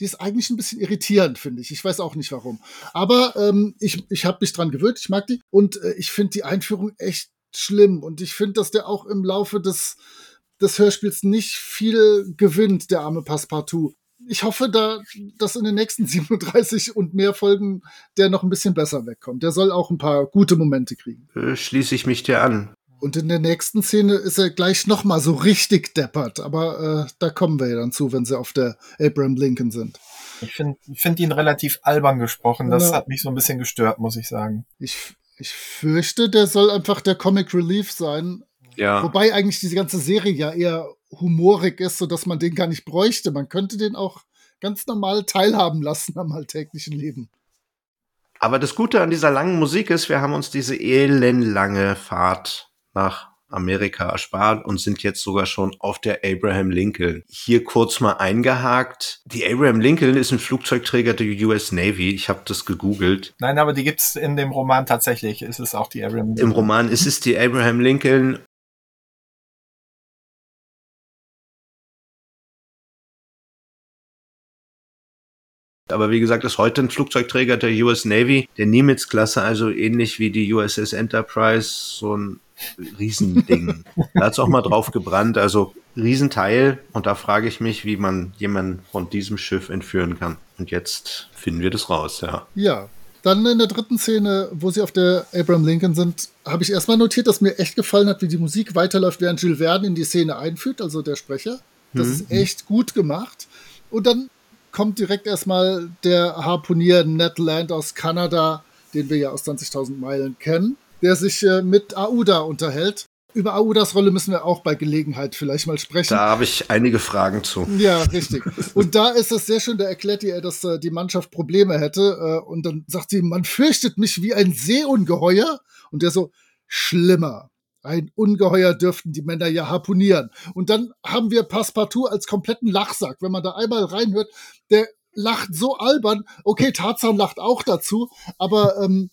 die ist eigentlich ein bisschen irritierend, finde ich. Ich weiß auch nicht warum. Aber ähm, ich, ich habe mich dran gewöhnt, ich mag die. Und äh, ich finde die Einführung echt schlimm. Und ich finde, dass der auch im Laufe des, des Hörspiels nicht viel gewinnt, der arme Passepartout. Ich hoffe, da, dass in den nächsten 37 und mehr Folgen der noch ein bisschen besser wegkommt. Der soll auch ein paar gute Momente kriegen. Äh, schließe ich mich dir an. Und in der nächsten Szene ist er gleich noch mal so richtig deppert. Aber äh, da kommen wir ja dann zu, wenn sie auf der Abraham Lincoln sind. Ich finde find ihn relativ albern gesprochen. Das ja. hat mich so ein bisschen gestört, muss ich sagen. Ich, ich fürchte, der soll einfach der Comic Relief sein. Ja. Wobei eigentlich diese ganze Serie ja eher humorig ist, sodass man den gar nicht bräuchte. Man könnte den auch ganz normal teilhaben lassen am alltäglichen Leben. Aber das Gute an dieser langen Musik ist, wir haben uns diese elendlange Fahrt nach Amerika erspart und sind jetzt sogar schon auf der Abraham Lincoln. Hier kurz mal eingehakt. Die Abraham Lincoln ist ein Flugzeugträger der US Navy. Ich habe das gegoogelt. Nein, aber die gibt's in dem Roman tatsächlich. Ist es auch die Abraham Lincoln? Im Roman ist es die Abraham Lincoln Aber wie gesagt, ist heute ein Flugzeugträger der US Navy, der Nimitz-Klasse, also ähnlich wie die USS Enterprise, so ein Riesending. da hat's auch mal drauf gebrannt, also Riesenteil. Und da frage ich mich, wie man jemanden von diesem Schiff entführen kann. Und jetzt finden wir das raus, ja. Ja. Dann in der dritten Szene, wo sie auf der Abraham Lincoln sind, habe ich erstmal notiert, dass mir echt gefallen hat, wie die Musik weiterläuft, während Jules Verne in die Szene einführt, also der Sprecher. Das mhm. ist echt gut gemacht. Und dann kommt direkt erstmal der Harpunier Ned Land aus Kanada, den wir ja aus 20.000 Meilen kennen der sich äh, mit Aouda unterhält. Über Aoudas Rolle müssen wir auch bei Gelegenheit vielleicht mal sprechen. Da habe ich einige Fragen zu. Ja, richtig. Und da ist es sehr schön, da erklärt ihr, dass äh, die Mannschaft Probleme hätte. Äh, und dann sagt sie, man fürchtet mich wie ein Seeungeheuer. Und der so, schlimmer. Ein Ungeheuer dürften die Männer ja harpunieren. Und dann haben wir Passepartout als kompletten Lachsack. Wenn man da einmal reinhört, der lacht so albern. Okay, Tarzan lacht auch dazu, aber ähm,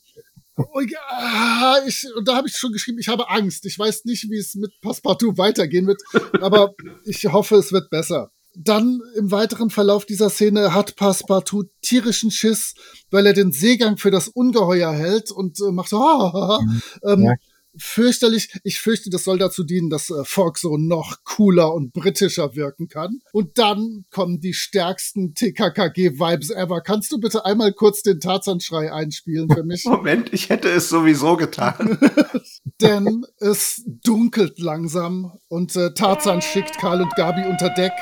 ich, und da habe ich schon geschrieben, ich habe Angst. Ich weiß nicht, wie es mit Passepartout weitergehen wird, aber ich hoffe, es wird besser. Dann im weiteren Verlauf dieser Szene hat Passepartout tierischen Schiss, weil er den Seegang für das Ungeheuer hält und äh, macht so, ah, ähm, ja fürchterlich. Ich fürchte, das soll dazu dienen, dass äh, Fox so noch cooler und britischer wirken kann. Und dann kommen die stärksten TKKG-Vibes ever. Kannst du bitte einmal kurz den Tarzanschrei einspielen für mich? Moment, ich hätte es sowieso getan. Denn es dunkelt langsam und äh, Tarzan schickt Karl und Gabi unter Deck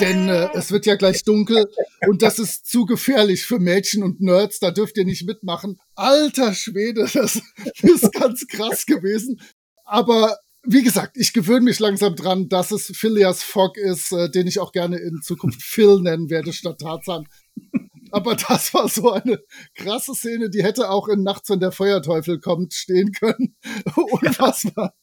denn äh, es wird ja gleich dunkel und das ist zu gefährlich für Mädchen und Nerds, da dürft ihr nicht mitmachen. Alter Schwede, das ist ganz krass gewesen. Aber wie gesagt, ich gewöhne mich langsam dran, dass es Phileas Fogg ist, äh, den ich auch gerne in Zukunft Phil nennen werde statt Tarzan. Aber das war so eine krasse Szene, die hätte auch in Nachts, wenn der Feuerteufel kommt, stehen können. Unfassbar.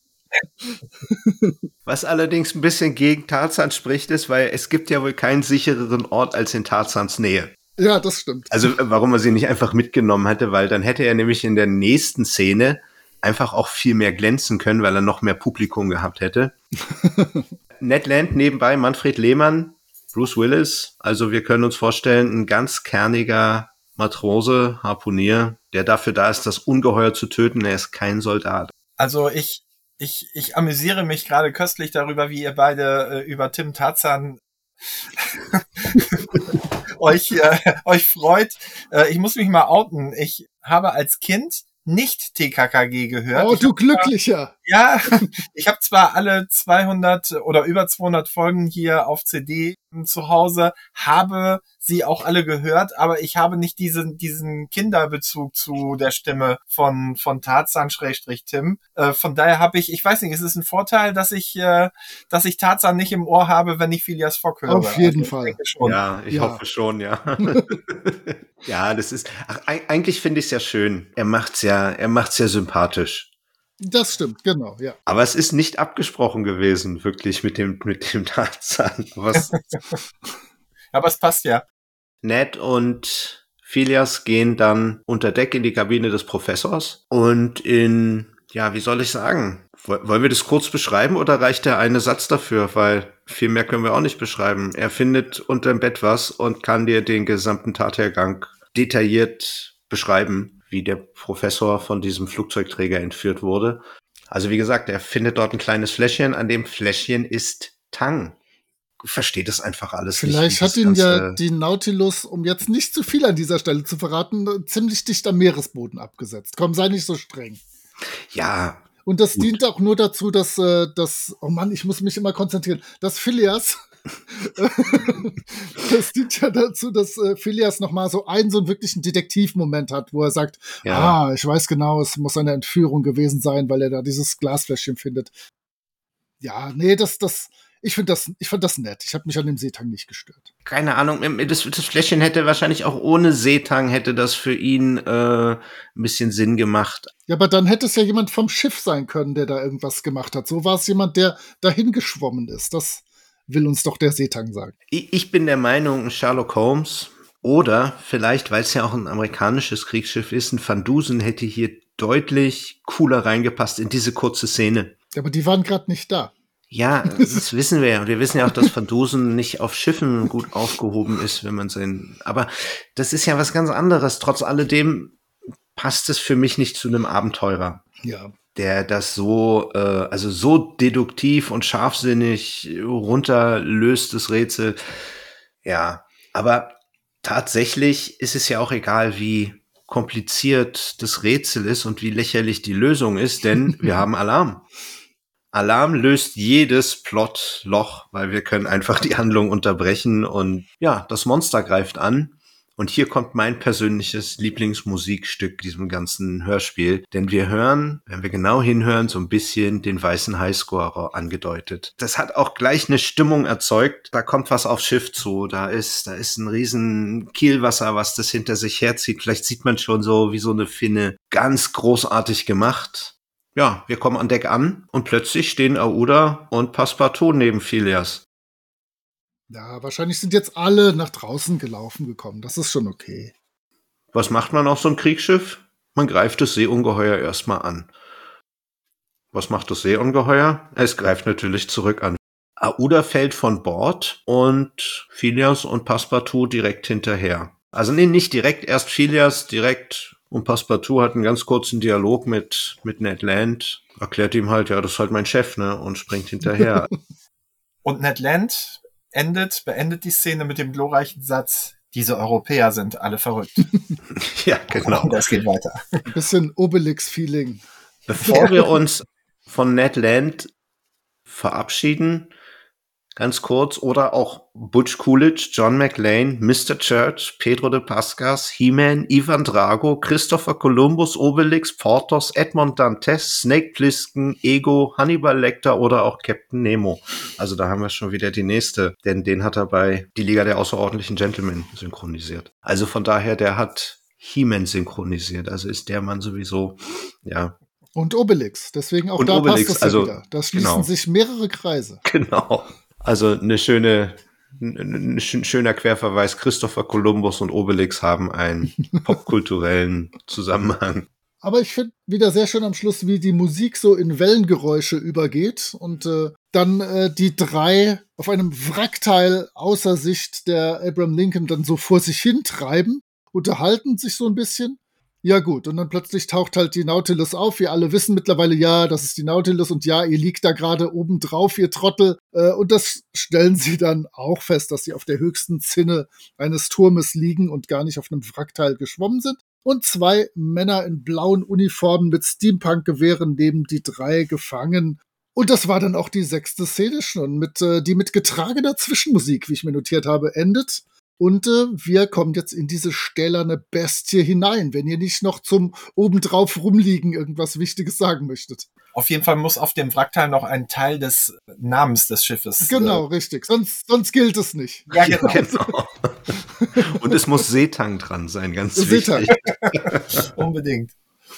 Was allerdings ein bisschen gegen Tarzan spricht, ist, weil es gibt ja wohl keinen sichereren Ort als in Tarzans Nähe. Ja, das stimmt. Also warum er sie nicht einfach mitgenommen hatte, weil dann hätte er nämlich in der nächsten Szene einfach auch viel mehr glänzen können, weil er noch mehr Publikum gehabt hätte. Ned Land nebenbei, Manfred Lehmann, Bruce Willis. Also wir können uns vorstellen, ein ganz kerniger Matrose, Harpunier, der dafür da ist, das Ungeheuer zu töten. Er ist kein Soldat. Also ich, ich, ich amüsiere mich gerade köstlich darüber, wie ihr beide äh, über Tim Tarzan euch, äh, euch freut. Äh, ich muss mich mal outen. Ich habe als Kind nicht TKKG gehört. Oh, ich du Glücklicher. ja, ich habe zwar alle 200 oder über 200 Folgen hier auf CD zu Hause, habe sie auch alle gehört, aber ich habe nicht diesen, diesen Kinderbezug zu der Stimme von, von Tarzan Schrägstrich Tim. Äh, von daher habe ich, ich weiß nicht, ist es ein Vorteil, dass ich, äh, dass ich Tarzan nicht im Ohr habe, wenn ich Phileas Fogg höre? Auf jeden also, Fall. Ich schon. Ja, ich Ja. hoffe schon, ja. ja, das ist, ach, eig- eigentlich finde ich es ja schön. Er macht's ja, er macht's ja sympathisch. Das stimmt, genau, ja. Aber es ist nicht abgesprochen gewesen, wirklich mit dem, mit dem Tarzan. Was Aber es passt ja. Ned und Phileas gehen dann unter Deck in die Kabine des Professors und in, ja, wie soll ich sagen? Woll- Wollen wir das kurz beschreiben oder reicht der eine Satz dafür? Weil viel mehr können wir auch nicht beschreiben. Er findet unter dem Bett was und kann dir den gesamten Tathergang detailliert beschreiben, wie der Professor von diesem Flugzeugträger entführt wurde. Also wie gesagt, er findet dort ein kleines Fläschchen. An dem Fläschchen ist Tang. Versteht es einfach alles Vielleicht nicht. hat ihn ja die Nautilus, um jetzt nicht zu viel an dieser Stelle zu verraten, ziemlich dicht am Meeresboden abgesetzt. Komm, sei nicht so streng. Ja, Und das Gut. dient auch nur dazu, dass, äh, dass, oh Mann, ich muss mich immer konzentrieren, dass Phileas, das dient ja dazu, dass äh, Phileas nochmal so einen, so einen wirklichen Detektivmoment hat, wo er sagt, ja. ah, ich weiß genau, es muss eine Entführung gewesen sein, weil er da dieses Glasfläschchen findet. Ja, nee, das, das, ich finde das, ich fand das nett. Ich habe mich an dem Seetang nicht gestört. keine Ahnung, das, das Fläschchen hätte wahrscheinlich auch ohne Seetang hätte das für ihn äh, ein bisschen Sinn gemacht. Ja, aber dann hätte es ja jemand vom Schiff sein können, der da irgendwas gemacht hat. So war es jemand, der dahin geschwommen ist. Das will uns doch der Seetang sagen. Ich, bin der Meinung, ein Sherlock Holmes oder vielleicht, weil es ja auch ein amerikanisches Kriegsschiff ist, ein Van Dusen hätte hier deutlich cooler reingepasst in diese kurze Szene. Aber die waren gerade nicht da. Ja, das wissen wir ja. Und wir wissen ja auch, dass Van Dusen nicht auf Schiffen gut aufgehoben ist, wenn man sein. Aber das ist ja was ganz anderes. Trotz alledem passt es für mich nicht zu einem Abenteurer. Ja. der das so, äh, also so deduktiv und scharfsinnig runterlöst, das Rätsel. Ja, aber tatsächlich ist es ja auch egal, wie kompliziert das Rätsel ist und wie lächerlich die Lösung ist, denn wir haben Alarm. Alarm löst jedes Plotloch, weil wir können einfach die Handlung unterbrechen und ja, das Monster greift an. Und hier kommt mein persönliches Lieblingsmusikstück diesem ganzen Hörspiel. Denn wir hören, wenn wir genau hinhören, so ein bisschen den weißen Highscorer angedeutet. Das hat auch gleich eine Stimmung erzeugt. Da kommt was aufs Schiff zu. Da ist, da ist ein riesen Kielwasser, was das hinter sich herzieht. Vielleicht sieht man schon so wie so eine Finne. Ganz großartig gemacht. Ja, wir kommen an Deck an und plötzlich stehen Aouda und Passepartout neben Phileas. Ja, wahrscheinlich sind jetzt alle nach draußen gelaufen gekommen. Das ist schon okay. Was macht man auf so einem Kriegsschiff? Man greift das Seeungeheuer erstmal an. Was macht das Seeungeheuer? Es greift natürlich zurück an. Aouda fällt von Bord und Phileas und Passepartout direkt hinterher. Also nee, nicht direkt, erst Phileas direkt und Passepartout hat einen ganz kurzen Dialog mit, mit Ned Land, erklärt ihm halt, ja, das ist halt mein Chef, ne, und springt hinterher. Und Ned Land endet, beendet die Szene mit dem glorreichen Satz, diese Europäer sind alle verrückt. ja, genau. Und es geht weiter. Ein bisschen Obelix-Feeling. Bevor wir uns von Ned Land verabschieden, ganz kurz, oder auch Butch Coolidge, John McLean, Mr. Church, Pedro de Pascas, He-Man, Ivan Drago, Christopher Columbus, Obelix, Porthos, Edmond Dantes, Snake Plissken, Ego, Hannibal Lecter oder auch Captain Nemo. Also da haben wir schon wieder die nächste, denn den hat er bei Die Liga der außerordentlichen Gentlemen synchronisiert. Also von daher, der hat He-Man synchronisiert. Also ist der Mann sowieso, ja, Und Obelix. Deswegen auch Und da Obelix, passt es ja also, wieder. Da schließen genau. sich mehrere Kreise. Genau. Also eine schöne, ein schöner Querverweis. Christopher Columbus und Obelix haben einen popkulturellen Zusammenhang. Aber ich finde wieder sehr schön am Schluss, wie die Musik so in Wellengeräusche übergeht und äh, dann äh, die drei auf einem Wrackteil außer Sicht der Abraham Lincoln dann so vor sich hin treiben, unterhalten sich so ein bisschen ja gut, und dann plötzlich taucht halt die Nautilus auf. Wir alle wissen mittlerweile, ja, das ist die Nautilus und ja, ihr liegt da gerade oben drauf, ihr Trottel. Äh, und das stellen sie dann auch fest, dass sie auf der höchsten Zinne eines Turmes liegen und gar nicht auf einem Wrackteil geschwommen sind. Und zwei Männer in blauen Uniformen mit Steampunk-Gewehren neben die drei gefangen. Und das war dann auch die sechste Szene schon, mit, äh, die mit getragener Zwischenmusik, wie ich mir notiert habe, endet. Und äh, wir kommen jetzt in diese stählerne Bestie hinein, wenn ihr nicht noch zum obendrauf rumliegen irgendwas Wichtiges sagen möchtet. Auf jeden Fall muss auf dem Wrackteil noch ein Teil des Namens des Schiffes. Genau, äh, richtig. Sonst, sonst gilt es nicht. Ja, genau. genau. Und es muss Seetang dran sein, ganz Seetang. wichtig. Unbedingt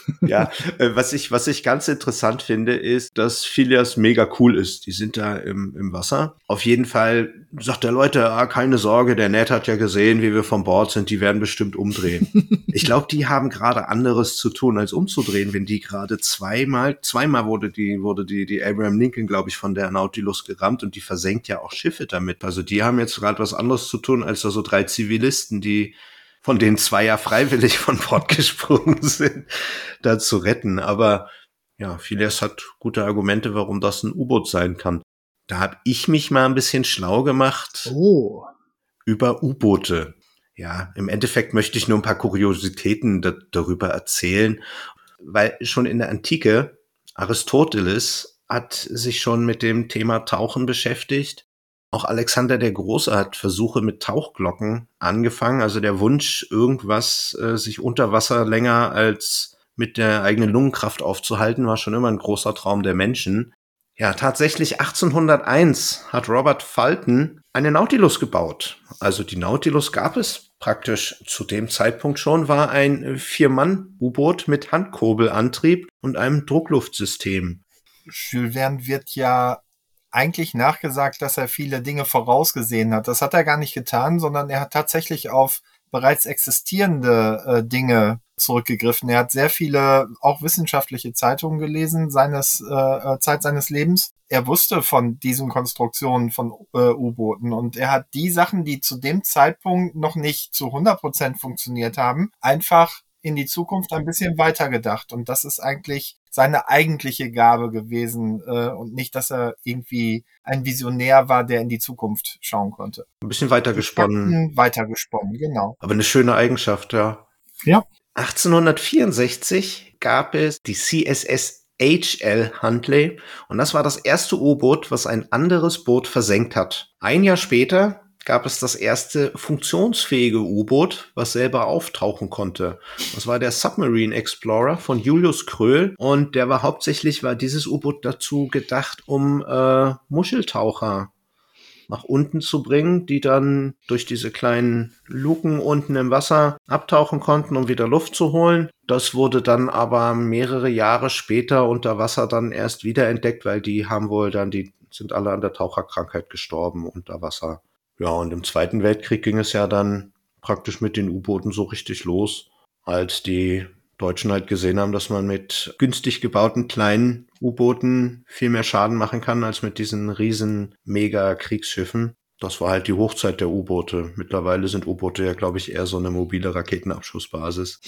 ja, äh, was ich, was ich ganz interessant finde, ist, dass Phileas mega cool ist. Die sind da im, im Wasser. Auf jeden Fall sagt der Leute, ah, keine Sorge, der Ned hat ja gesehen, wie wir vom Bord sind, die werden bestimmt umdrehen. ich glaube, die haben gerade anderes zu tun, als umzudrehen, wenn die gerade zweimal, zweimal wurde die, wurde die, die Abraham Lincoln, glaube ich, von der Nautilus gerammt und die versenkt ja auch Schiffe damit. Also die haben jetzt gerade was anderes zu tun, als da so drei Zivilisten, die von denen zwei ja freiwillig von Bord gesprungen sind, da zu retten. Aber ja, Phileas hat gute Argumente, warum das ein U-Boot sein kann. Da habe ich mich mal ein bisschen schlau gemacht oh. über U-Boote. Ja, im Endeffekt möchte ich nur ein paar Kuriositäten da darüber erzählen, weil schon in der Antike Aristoteles hat sich schon mit dem Thema Tauchen beschäftigt auch Alexander der Große hat Versuche mit Tauchglocken angefangen. Also der Wunsch, irgendwas äh, sich unter Wasser länger als mit der eigenen Lungenkraft aufzuhalten, war schon immer ein großer Traum der Menschen. Ja, tatsächlich 1801 hat Robert Fulton eine Nautilus gebaut. Also die Nautilus gab es praktisch zu dem Zeitpunkt schon, war ein Vier-Mann-U-Boot mit Handkurbelantrieb und einem Druckluftsystem. Jules Verne wird ja eigentlich nachgesagt, dass er viele Dinge vorausgesehen hat. Das hat er gar nicht getan, sondern er hat tatsächlich auf bereits existierende äh, Dinge zurückgegriffen. Er hat sehr viele auch wissenschaftliche Zeitungen gelesen seines äh, äh Zeit seines Lebens. Er wusste von diesen Konstruktionen von äh, U-Booten und er hat die Sachen, die zu dem Zeitpunkt noch nicht zu 100 Prozent funktioniert haben, einfach in die Zukunft ein bisschen weiter gedacht. Und das ist eigentlich seine eigentliche Gabe gewesen äh, und nicht, dass er irgendwie ein Visionär war, der in die Zukunft schauen konnte. Ein bisschen weiter gesponnen. Weiter gesponnen, genau. Aber eine schöne Eigenschaft, ja. Ja. 1864 gab es die CSS HL Huntley und das war das erste U-Boot, was ein anderes Boot versenkt hat. Ein Jahr später gab es das erste funktionsfähige U-Boot, was selber auftauchen konnte. Das war der Submarine Explorer von Julius Kröll und der war hauptsächlich, war dieses U-Boot dazu gedacht, um äh, Muscheltaucher nach unten zu bringen, die dann durch diese kleinen Luken unten im Wasser abtauchen konnten, um wieder Luft zu holen. Das wurde dann aber mehrere Jahre später unter Wasser dann erst wiederentdeckt, weil die haben wohl dann, die sind alle an der Taucherkrankheit gestorben unter Wasser. Ja, und im Zweiten Weltkrieg ging es ja dann praktisch mit den U-Booten so richtig los, als die Deutschen halt gesehen haben, dass man mit günstig gebauten kleinen U-Booten viel mehr Schaden machen kann als mit diesen riesen Mega-Kriegsschiffen. Das war halt die Hochzeit der U-Boote. Mittlerweile sind U-Boote ja, glaube ich, eher so eine mobile Raketenabschussbasis.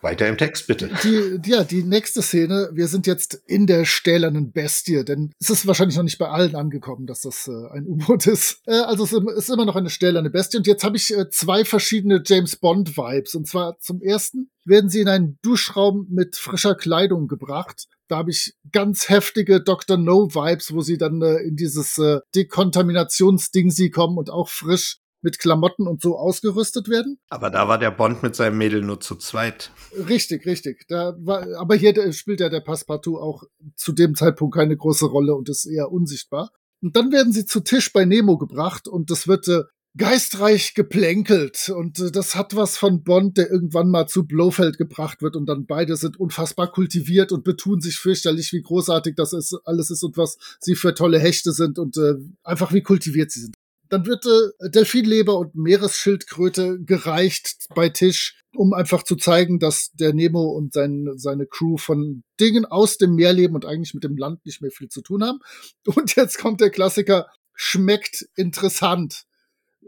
Weiter im Text, bitte. Die, ja, die nächste Szene. Wir sind jetzt in der stählernen Bestie, denn es ist wahrscheinlich noch nicht bei allen angekommen, dass das äh, ein U-Boot ist. Äh, also es ist immer noch eine stählerne Bestie. Und jetzt habe ich äh, zwei verschiedene James Bond-Vibes. Und zwar zum ersten werden sie in einen Duschraum mit frischer Kleidung gebracht. Da habe ich ganz heftige Dr. No-Vibes, wo sie dann äh, in dieses äh, Dekontaminationsding sie kommen und auch frisch mit Klamotten und so ausgerüstet werden. Aber da war der Bond mit seinem Mädel nur zu zweit. Richtig, richtig. Da war, aber hier spielt ja der Passepartout auch zu dem Zeitpunkt keine große Rolle und ist eher unsichtbar. Und dann werden sie zu Tisch bei Nemo gebracht und das wird äh, geistreich geplänkelt und äh, das hat was von Bond, der irgendwann mal zu Blofeld gebracht wird und dann beide sind unfassbar kultiviert und betun sich fürchterlich, wie großartig das ist, alles ist und was sie für tolle Hechte sind und äh, einfach wie kultiviert sie sind Dann wird äh, Delfinleber und Meeresschildkröte gereicht bei Tisch, um einfach zu zeigen, dass der Nemo und sein, seine Crew von Dingen aus dem Meer leben und eigentlich mit dem Land nicht mehr viel zu tun haben. Und jetzt kommt der Klassiker, schmeckt interessant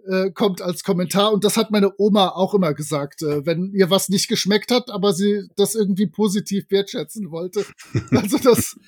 äh, kommt als Kommentar und das hat meine Oma auch immer gesagt, äh, wenn ihr was nicht geschmeckt hat, aber sie das irgendwie positiv wertschätzen wollte. Also dass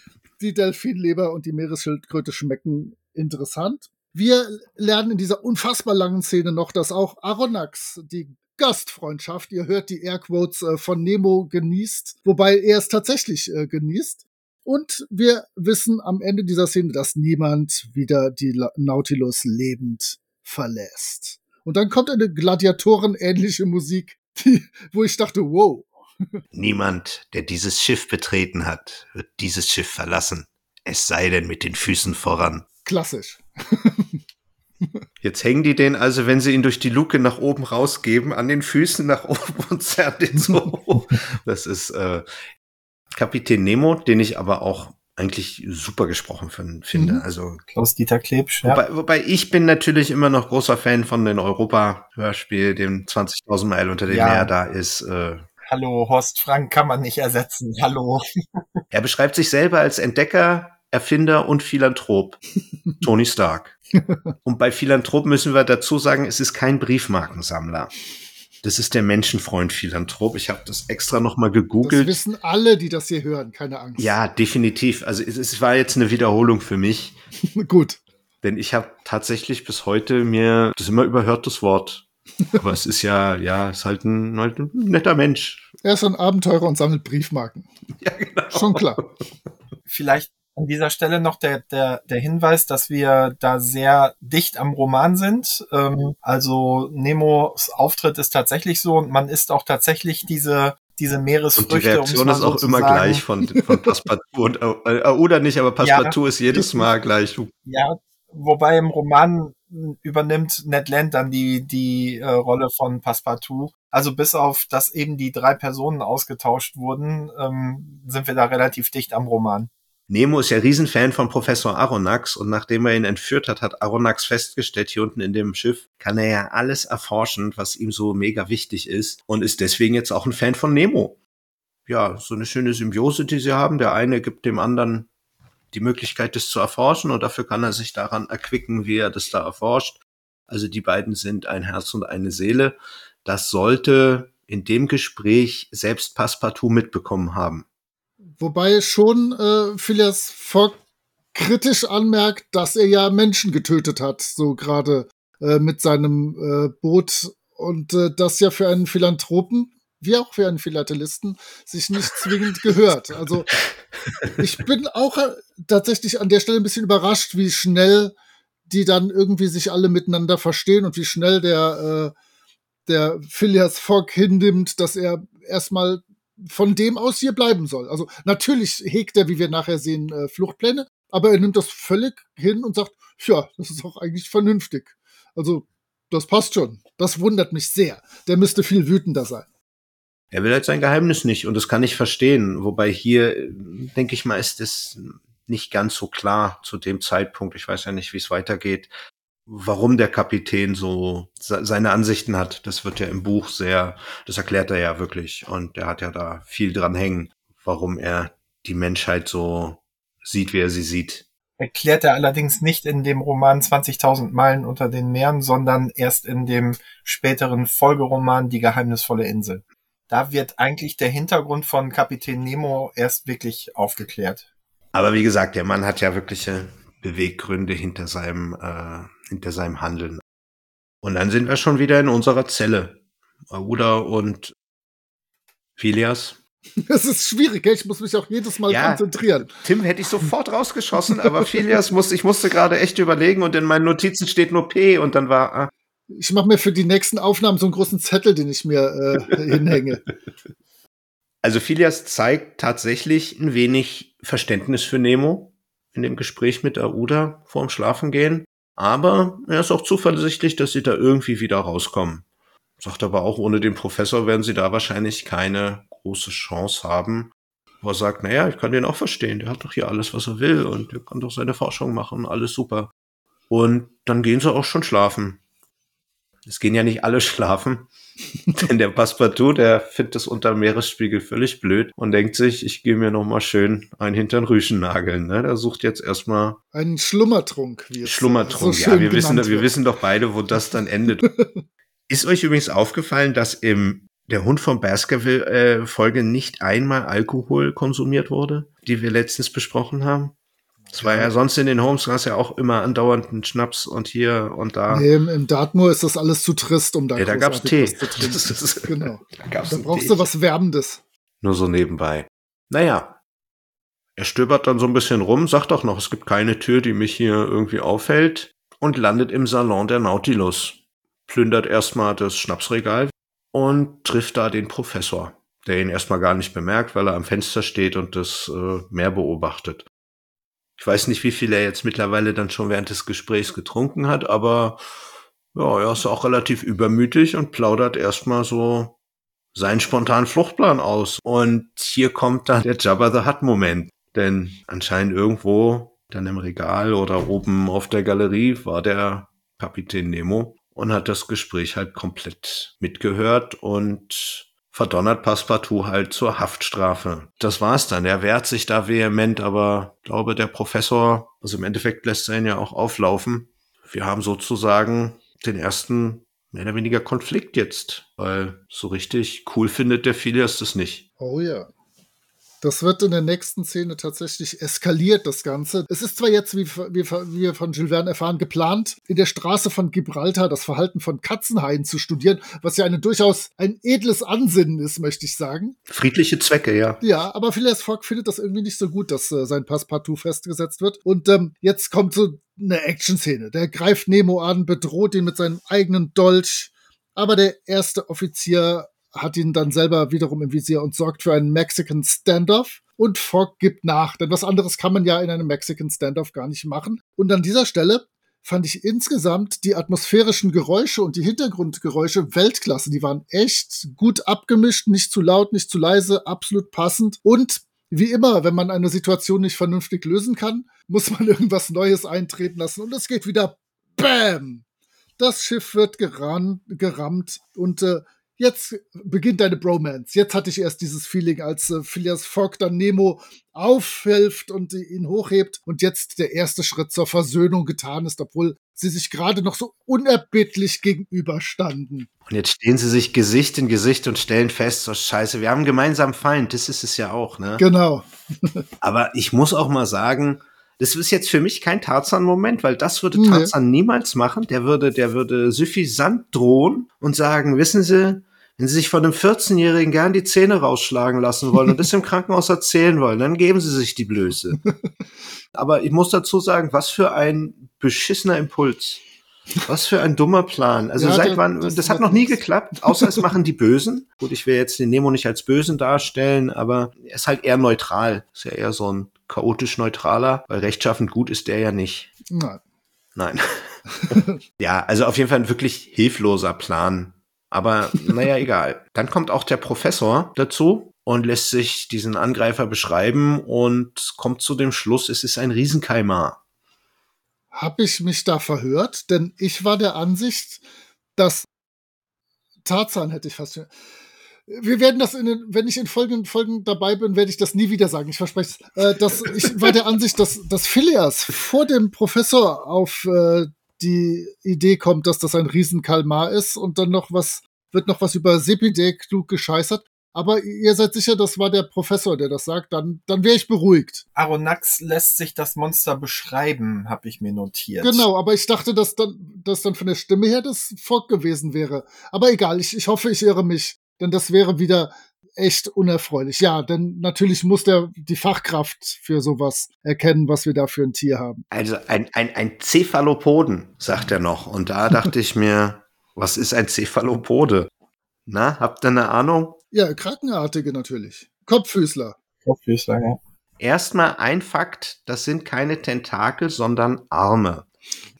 die Delfinleber und die Meeresschildkröte schmecken interessant. Wir lernen in dieser unfassbar langen Szene noch, dass auch Aronnax die Gastfreundschaft, ihr hört die Airquotes äh, von Nemo genießt, wobei er es tatsächlich äh, genießt. Und wir wissen am Ende dieser Szene, dass niemand wieder die Nautilus lebend verlässt. Und dann kommt eine Gladiatoren-ähnliche Musik, die, wo ich dachte, wow. Niemand, der dieses Schiff betreten hat, wird dieses Schiff verlassen. Es sei denn mit den Füßen voran. Klassisch. Jetzt hängen die den also, wenn sie ihn durch die Luke nach oben rausgeben, an den Füßen nach oben und zerren den so hoch. Das ist äh, Kapitän Nemo, den ich aber auch eigentlich super gesprochen finde. Mhm. Also Klaus-Dieter Klebsch, ja. Wobei, wobei, ich bin natürlich immer noch großer Fan von den Europa-Hörspiel, dem 20.000 Meilen unter dem ja. Meer da ist. Äh, Hallo, Horst Frank kann man nicht ersetzen. Hallo. er beschreibt sich selber als Entdecker, Erfinder und Philanthrop. Tony Stark. und bei Philanthrop müssen wir dazu sagen, es ist kein Briefmarkensammler. Das ist der Menschenfreund Philanthrop. Ich habe das extra noch mal gegoogelt. Das wissen alle, die das hier hören, keine Angst. Ja, definitiv. Also es, es war jetzt eine Wiederholung für mich. Gut. Denn ich habe tatsächlich bis heute mir das immer überhört, das Wort. Aber es ist ja, ja, ist halt ein, halt ein netter Mensch. Er ist ein Abenteurer und sammelt Briefmarken. Ja, genau. Schon klar. Vielleicht an dieser Stelle noch der, der, der Hinweis, dass wir da sehr dicht am Roman sind. Ähm, also Nemos Auftritt ist tatsächlich so und man isst auch tatsächlich diese diese Meeresfrüchte. Und die Reaktion ist auch immer gleich von, von Passepartout. und, äh, äh, oder nicht, aber Passepartout ja, ist jedes Mal gleich. Ja, wobei im Roman übernimmt Ned Land dann die, die äh, Rolle von Passepartout. Also bis auf, dass eben die drei Personen ausgetauscht wurden, ähm, sind wir da relativ dicht am Roman. Nemo ist ja Riesenfan von Professor Aronnax und nachdem er ihn entführt hat, hat Aronnax festgestellt, hier unten in dem Schiff kann er ja alles erforschen, was ihm so mega wichtig ist und ist deswegen jetzt auch ein Fan von Nemo. Ja, so eine schöne Symbiose, die sie haben. Der eine gibt dem anderen die Möglichkeit, das zu erforschen und dafür kann er sich daran erquicken, wie er das da erforscht. Also die beiden sind ein Herz und eine Seele. Das sollte in dem Gespräch selbst Passepartout mitbekommen haben. Wobei schon äh, Phileas Fogg kritisch anmerkt, dass er ja Menschen getötet hat, so gerade äh, mit seinem äh, Boot und äh, das ja für einen Philanthropen wie auch für einen Philatelisten sich nicht zwingend gehört. Also ich bin auch äh, tatsächlich an der Stelle ein bisschen überrascht, wie schnell die dann irgendwie sich alle miteinander verstehen und wie schnell der äh, der Phileas Fogg hinnimmt, dass er erstmal von dem aus hier bleiben soll. Also natürlich hegt er, wie wir nachher sehen, äh, Fluchtpläne, aber er nimmt das völlig hin und sagt, ja, das ist auch eigentlich vernünftig. Also das passt schon. Das wundert mich sehr. Der müsste viel wütender sein. Er will halt sein Geheimnis nicht und das kann ich verstehen. Wobei hier, denke ich mal, ist es nicht ganz so klar zu dem Zeitpunkt. Ich weiß ja nicht, wie es weitergeht warum der Kapitän so seine Ansichten hat. Das wird ja im Buch sehr, das erklärt er ja wirklich. Und er hat ja da viel dran hängen, warum er die Menschheit so sieht, wie er sie sieht. Erklärt er allerdings nicht in dem Roman 20.000 Meilen unter den Meeren, sondern erst in dem späteren Folgeroman Die geheimnisvolle Insel. Da wird eigentlich der Hintergrund von Kapitän Nemo erst wirklich aufgeklärt. Aber wie gesagt, der Mann hat ja wirkliche Beweggründe hinter seinem äh, hinter seinem Handeln. Und dann sind wir schon wieder in unserer Zelle. Aouda und Phileas. Das ist schwierig, ich muss mich auch jedes Mal ja, konzentrieren. Tim hätte ich sofort rausgeschossen, aber Phileas muss, ich musste gerade echt überlegen und in meinen Notizen steht nur P und dann war. Ah. Ich mache mir für die nächsten Aufnahmen so einen großen Zettel, den ich mir äh, hinhänge. Also Phileas zeigt tatsächlich ein wenig Verständnis für Nemo in dem Gespräch mit Aouda vorm Schlafengehen. Aber er ist auch zuversichtlich, dass sie da irgendwie wieder rauskommen. Sagt aber auch, ohne den Professor werden sie da wahrscheinlich keine große Chance haben. Aber sagt, naja, ich kann den auch verstehen. Der hat doch hier alles, was er will und der kann doch seine Forschung machen. Alles super. Und dann gehen sie auch schon schlafen. Es gehen ja nicht alle schlafen. Denn der Passepartout, der findet das unter Meeresspiegel völlig blöd und denkt sich, ich gehe mir noch mal schön einen hintern Rüschen nageln. Ne? Der sucht jetzt erstmal einen Schlummertrunk. Wie Schlummertrunk, so ja. Wir wissen, wir wissen doch beide, wo das dann endet. Ist euch übrigens aufgefallen, dass im der Hund von Baskerville äh, Folge nicht einmal Alkohol konsumiert wurde, die wir letztens besprochen haben? Das war ja sonst in den Homes hast ja auch immer andauernd einen Schnaps und hier und da. Nee, im, im Dartmoor ist das alles zu trist, um da Ja, da gab's Tee. zu trinken. genau. Da, gab's da brauchst Tee. du was Wärmendes. Nur so nebenbei. Naja. Er stöbert dann so ein bisschen rum, sagt auch noch, es gibt keine Tür, die mich hier irgendwie aufhält und landet im Salon der Nautilus. Plündert erstmal das Schnapsregal und trifft da den Professor, der ihn erstmal gar nicht bemerkt, weil er am Fenster steht und das äh, Meer beobachtet. Ich weiß nicht, wie viel er jetzt mittlerweile dann schon während des Gesprächs getrunken hat, aber ja, er ist auch relativ übermütig und plaudert erstmal so seinen spontanen Fluchtplan aus. Und hier kommt dann der Jabba the Hutt Moment. Denn anscheinend irgendwo dann im Regal oder oben auf der Galerie war der Kapitän Nemo und hat das Gespräch halt komplett mitgehört und verdonnert Passepartout halt zur Haftstrafe. Das war's dann. Er wehrt sich da vehement, aber glaube, der Professor, also im Endeffekt lässt er ihn ja auch auflaufen. Wir haben sozusagen den ersten mehr oder weniger Konflikt jetzt, weil so richtig cool findet der Phileas das nicht. Oh ja. Das wird in der nächsten Szene tatsächlich eskaliert, das Ganze. Es ist zwar jetzt, wie, wie, wie wir von Jules Verne erfahren, geplant, in der Straße von Gibraltar das Verhalten von Katzenhaien zu studieren, was ja eine durchaus ein edles Ansinnen ist, möchte ich sagen. Friedliche Zwecke, ja. Ja, aber Phileas Fogg findet das irgendwie nicht so gut, dass äh, sein Passepartout festgesetzt wird. Und ähm, jetzt kommt so eine Action-Szene. Der greift Nemo an, bedroht ihn mit seinem eigenen Dolch. Aber der erste Offizier hat ihn dann selber wiederum im Visier und sorgt für einen Mexican Standoff. Und Fogg gibt nach, denn was anderes kann man ja in einem Mexican Standoff gar nicht machen. Und an dieser Stelle fand ich insgesamt die atmosphärischen Geräusche und die Hintergrundgeräusche Weltklasse. Die waren echt gut abgemischt, nicht zu laut, nicht zu leise, absolut passend. Und wie immer, wenn man eine Situation nicht vernünftig lösen kann, muss man irgendwas Neues eintreten lassen. Und es geht wieder BAM! Das Schiff wird geran gerammt und äh, jetzt beginnt deine Bromance. Jetzt hatte ich erst dieses Feeling, als äh, Phileas Fogg dann Nemo aufhilft und ihn hochhebt und jetzt der erste Schritt zur Versöhnung getan ist, obwohl sie sich gerade noch so unerbittlich gegenüberstanden. Und jetzt stehen sie sich Gesicht in Gesicht und stellen fest, so scheiße, wir haben einen gemeinsamen Feind, das ist es ja auch, ne? Genau. Aber ich muss auch mal sagen, das ist jetzt für mich kein Tarzan-Moment, weil das würde Tarzan nee. niemals machen. Der würde, der würde suffisant drohen und sagen, wissen Sie, wenn Sie sich von einem 14-Jährigen gern die Zähne rausschlagen lassen wollen und das im Krankenhaus erzählen wollen, dann geben Sie sich die Blöße. Aber ich muss dazu sagen, was für ein beschissener Impuls. Was für ein dummer Plan. Also ja, seit wann, das, das hat noch nie geklappt, außer es machen die Bösen. Gut, ich will jetzt den Nemo nicht als Bösen darstellen, aber er ist halt eher neutral. Ist ja eher so ein chaotisch neutraler, weil rechtschaffend gut ist der ja nicht. Nein. Nein. ja, also auf jeden Fall ein wirklich hilfloser Plan. Aber naja, egal. Dann kommt auch der Professor dazu und lässt sich diesen Angreifer beschreiben und kommt zu dem Schluss, es ist ein Riesenkeimar. Hab ich mich da verhört? Denn ich war der Ansicht, dass Tarzan hätte ich fast wir werden das in den, wenn ich in folgenden Folgen dabei bin, werde ich das nie wieder sagen. Ich verspreche es. Äh, ich war der Ansicht, dass, dass Phileas vor dem Professor auf äh, die Idee kommt, dass das ein Riesenkalmar ist und dann noch was, wird noch was über Sepideh klug gescheißert. Aber ihr seid sicher, das war der Professor, der das sagt, dann, dann wäre ich beruhigt. Aronax lässt sich das Monster beschreiben, habe ich mir notiert. Genau, aber ich dachte, dass dann, dass dann von der Stimme her das Volk gewesen wäre. Aber egal, ich, ich hoffe, ich irre mich denn das wäre wieder echt unerfreulich. Ja, denn natürlich muss der die Fachkraft für sowas erkennen, was wir da für ein Tier haben. Also ein, ein, ein Cephalopoden, sagt er noch. Und da dachte ich mir, was ist ein Cephalopode? Na, habt ihr eine Ahnung? Ja, Krakenartige natürlich. Kopffüßler. Kopffüßler, ja. Erstmal ein Fakt, das sind keine Tentakel, sondern Arme.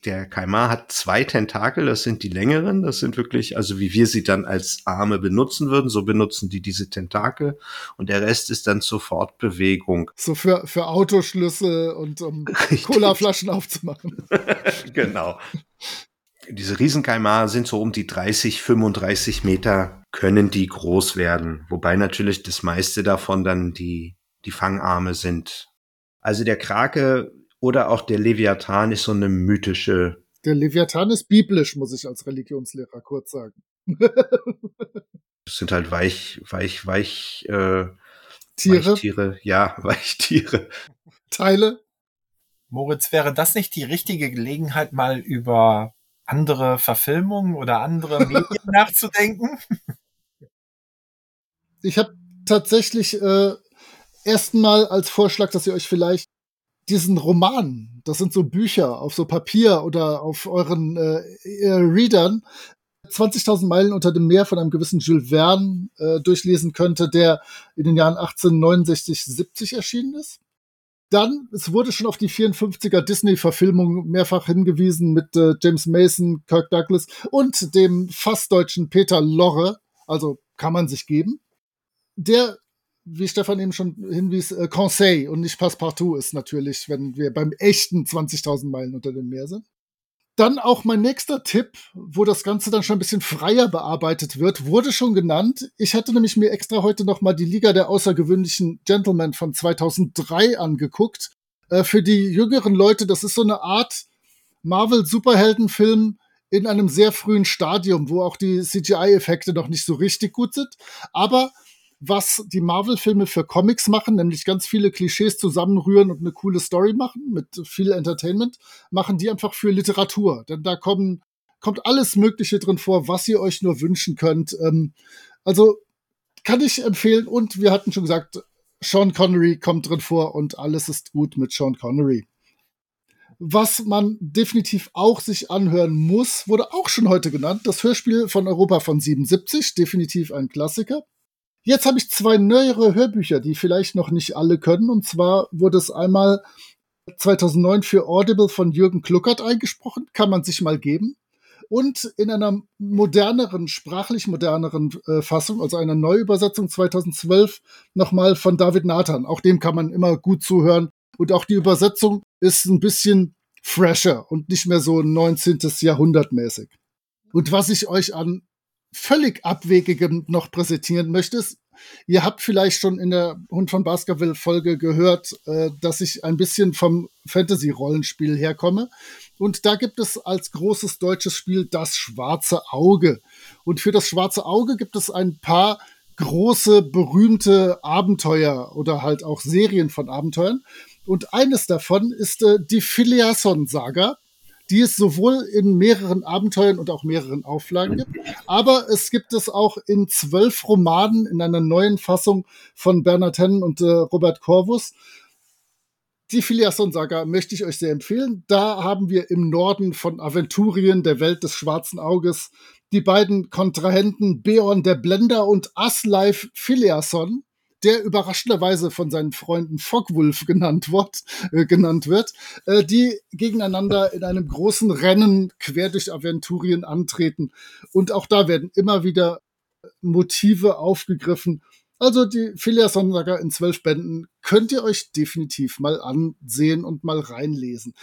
Der Kaimar hat zwei Tentakel, das sind die längeren, das sind wirklich, also wie wir sie dann als Arme benutzen würden, so benutzen die diese Tentakel und der Rest ist dann zur Fortbewegung. So für, für Autoschlüssel und um Colaflaschen aufzumachen. genau. Diese Riesenkaimar sind so um die 30, 35 Meter, können die groß werden, wobei natürlich das meiste davon dann die, die Fangarme sind. Also der Krake oder auch der Leviathan ist so eine mythische. Der Leviathan ist biblisch, muss ich als Religionslehrer kurz sagen. das sind halt weich, weich, weich, äh, Tiere. Weichtiere. Ja, Weichtiere. Teile. Moritz, wäre das nicht die richtige Gelegenheit, mal über andere Verfilmungen oder andere Medien nachzudenken? Ich habe tatsächlich äh, erstmal als Vorschlag, dass ihr euch vielleicht diesen Roman, das sind so Bücher auf so Papier oder auf euren äh, Readern, 20.000 Meilen unter dem Meer von einem gewissen Jules Verne äh, durchlesen könnte, der in den Jahren 1869, 70 erschienen ist. Dann, es wurde schon auf die 54er Disney-Verfilmung mehrfach hingewiesen mit äh, James Mason, Kirk Douglas und dem fast deutschen Peter Lorre. Also kann man sich geben. Der wie Stefan eben schon hinwies, äh, Conseil und nicht Passepartout ist natürlich, wenn wir beim echten 20.000 Meilen unter dem Meer sind. Dann auch mein nächster Tipp, wo das Ganze dann schon ein bisschen freier bearbeitet wird, wurde schon genannt. Ich hatte nämlich mir extra heute noch mal die Liga der außergewöhnlichen Gentlemen von 2003 angeguckt. Äh, für die jüngeren Leute, das ist so eine Art Marvel-Superheldenfilm in einem sehr frühen Stadium, wo auch die CGI-Effekte noch nicht so richtig gut sind. Aber was die Marvel-Filme für Comics machen, nämlich ganz viele Klischees zusammenrühren und eine coole Story machen mit viel Entertainment, machen die einfach für Literatur. Denn da kommen, kommt alles Mögliche drin vor, was ihr euch nur wünschen könnt. Ähm, also kann ich empfehlen. Und wir hatten schon gesagt, Sean Connery kommt drin vor und alles ist gut mit Sean Connery. Was man definitiv auch sich anhören muss, wurde auch schon heute genannt. Das Hörspiel von Europa von 77, definitiv ein Klassiker. Jetzt habe ich zwei neuere Hörbücher, die vielleicht noch nicht alle können. Und zwar wurde es einmal 2009 für Audible von Jürgen Kluckert eingesprochen. Kann man sich mal geben. Und in einer moderneren, sprachlich moderneren äh, Fassung, also einer Neuübersetzung 2012, nochmal von David Nathan. Auch dem kann man immer gut zuhören. Und auch die Übersetzung ist ein bisschen fresher und nicht mehr so 19. Jahrhundert mäßig. Und was ich euch an völlig abwegigem noch präsentieren möchtest. Ihr habt vielleicht schon in der Hund von Baskerville Folge gehört, äh, dass ich ein bisschen vom Fantasy-Rollenspiel herkomme. Und da gibt es als großes deutsches Spiel das Schwarze Auge. Und für das Schwarze Auge gibt es ein paar große, berühmte Abenteuer oder halt auch Serien von Abenteuern. Und eines davon ist äh, die Filiason-Saga die es sowohl in mehreren Abenteuern und auch mehreren Auflagen gibt, aber es gibt es auch in zwölf Romanen in einer neuen Fassung von Bernhard Hennen und äh, Robert Corvus. Die Filiason-Saga möchte ich euch sehr empfehlen. Da haben wir im Norden von Aventurien, der Welt des schwarzen Auges, die beiden Kontrahenten Beorn der Blender und Asleif Filiason, der überraschenderweise von seinen Freunden Fogwulf genannt wird, äh, genannt wird äh, die gegeneinander in einem großen Rennen quer durch Aventurien antreten. Und auch da werden immer wieder Motive aufgegriffen. Also die Phileas Saga in zwölf Bänden könnt ihr euch definitiv mal ansehen und mal reinlesen.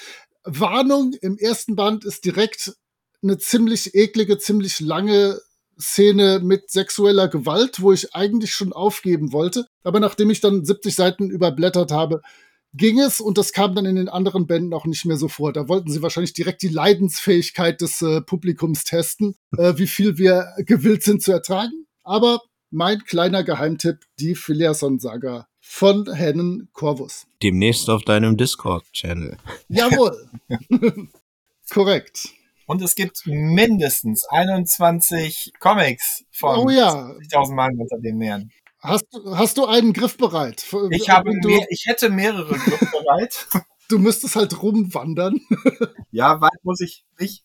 Warnung, im ersten Band ist direkt eine ziemlich eklige, ziemlich lange Szene mit sexueller Gewalt, wo ich eigentlich schon aufgeben wollte. Aber nachdem ich dann 70 Seiten überblättert habe, ging es und das kam dann in den anderen Bänden auch nicht mehr so vor. Da wollten sie wahrscheinlich direkt die Leidensfähigkeit des äh, Publikums testen, äh, wie viel wir gewillt sind zu ertragen. Aber mein kleiner Geheimtipp, die Phileason-Saga von Hennen Corvus. Demnächst auf deinem Discord-Channel. Jawohl. Korrekt. Und es gibt mindestens 21 Comics von oh, ja. 1000 Meilen unter den Meeren. Hast, hast du einen Griff bereit? Ich, habe mehr, ich hätte mehrere Griffe bereit. Du müsstest halt rumwandern. Ja, weit muss ich nicht.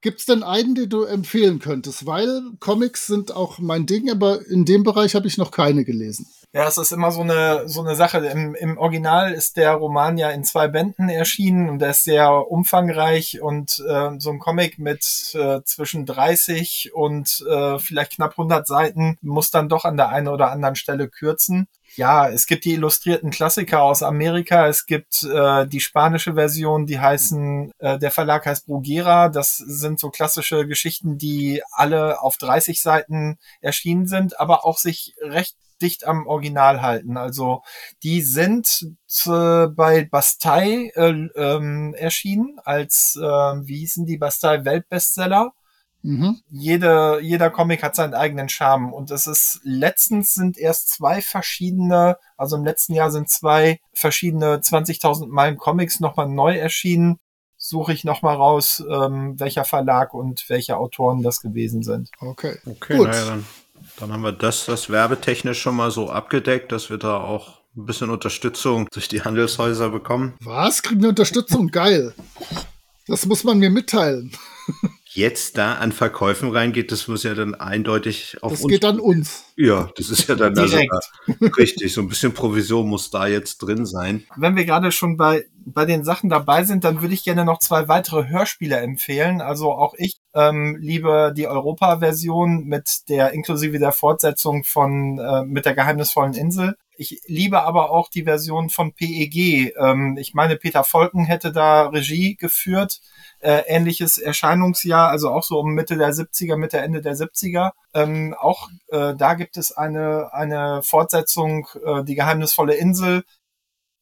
Gibt es denn einen, den du empfehlen könntest? Weil Comics sind auch mein Ding, aber in dem Bereich habe ich noch keine gelesen. Ja, es ist immer so eine, so eine Sache. Im, Im Original ist der Roman ja in zwei Bänden erschienen und der ist sehr umfangreich und äh, so ein Comic mit äh, zwischen 30 und äh, vielleicht knapp 100 Seiten muss dann doch an der einen oder anderen Stelle kürzen. Ja, es gibt die illustrierten Klassiker aus Amerika. Es gibt äh, die spanische Version, die heißen, äh, der Verlag heißt Bruguera. Das sind so klassische Geschichten, die alle auf 30 Seiten erschienen sind, aber auch sich recht dicht am Original halten. Also die sind äh, bei Bastei äh, ähm, erschienen als, äh, wie hießen die, Bastei Weltbestseller. Mhm. Jede, jeder Comic hat seinen eigenen Charme und es ist letztens sind erst zwei verschiedene, also im letzten Jahr sind zwei verschiedene 20.000 Meilen Comics nochmal neu erschienen. Suche ich nochmal raus, ähm, welcher Verlag und welche Autoren das gewesen sind. Okay. Okay, Gut. Naja, dann dann haben wir das, das werbetechnisch schon mal so abgedeckt, dass wir da auch ein bisschen Unterstützung durch die Handelshäuser bekommen. Was? Kriegen wir Unterstützung? Geil. Das muss man mir mitteilen. Jetzt da an Verkäufen reingeht, das muss ja dann eindeutig auf das uns. Das geht dann uns. Ja, das ist ja dann Direkt. Also, richtig. So ein bisschen Provision muss da jetzt drin sein. Wenn wir gerade schon bei, bei den Sachen dabei sind, dann würde ich gerne noch zwei weitere Hörspiele empfehlen. Also auch ich ähm, liebe die Europa-Version mit der inklusive der Fortsetzung von äh, mit der geheimnisvollen Insel. Ich liebe aber auch die Version von PEG. Ähm, ich meine, Peter Volken hätte da Regie geführt. Äh, ähnliches Erscheinungsjahr, also auch so um Mitte der 70er, Mitte, Ende der 70er. Ähm, auch äh, da gibt es eine, eine Fortsetzung, äh, die geheimnisvolle Insel.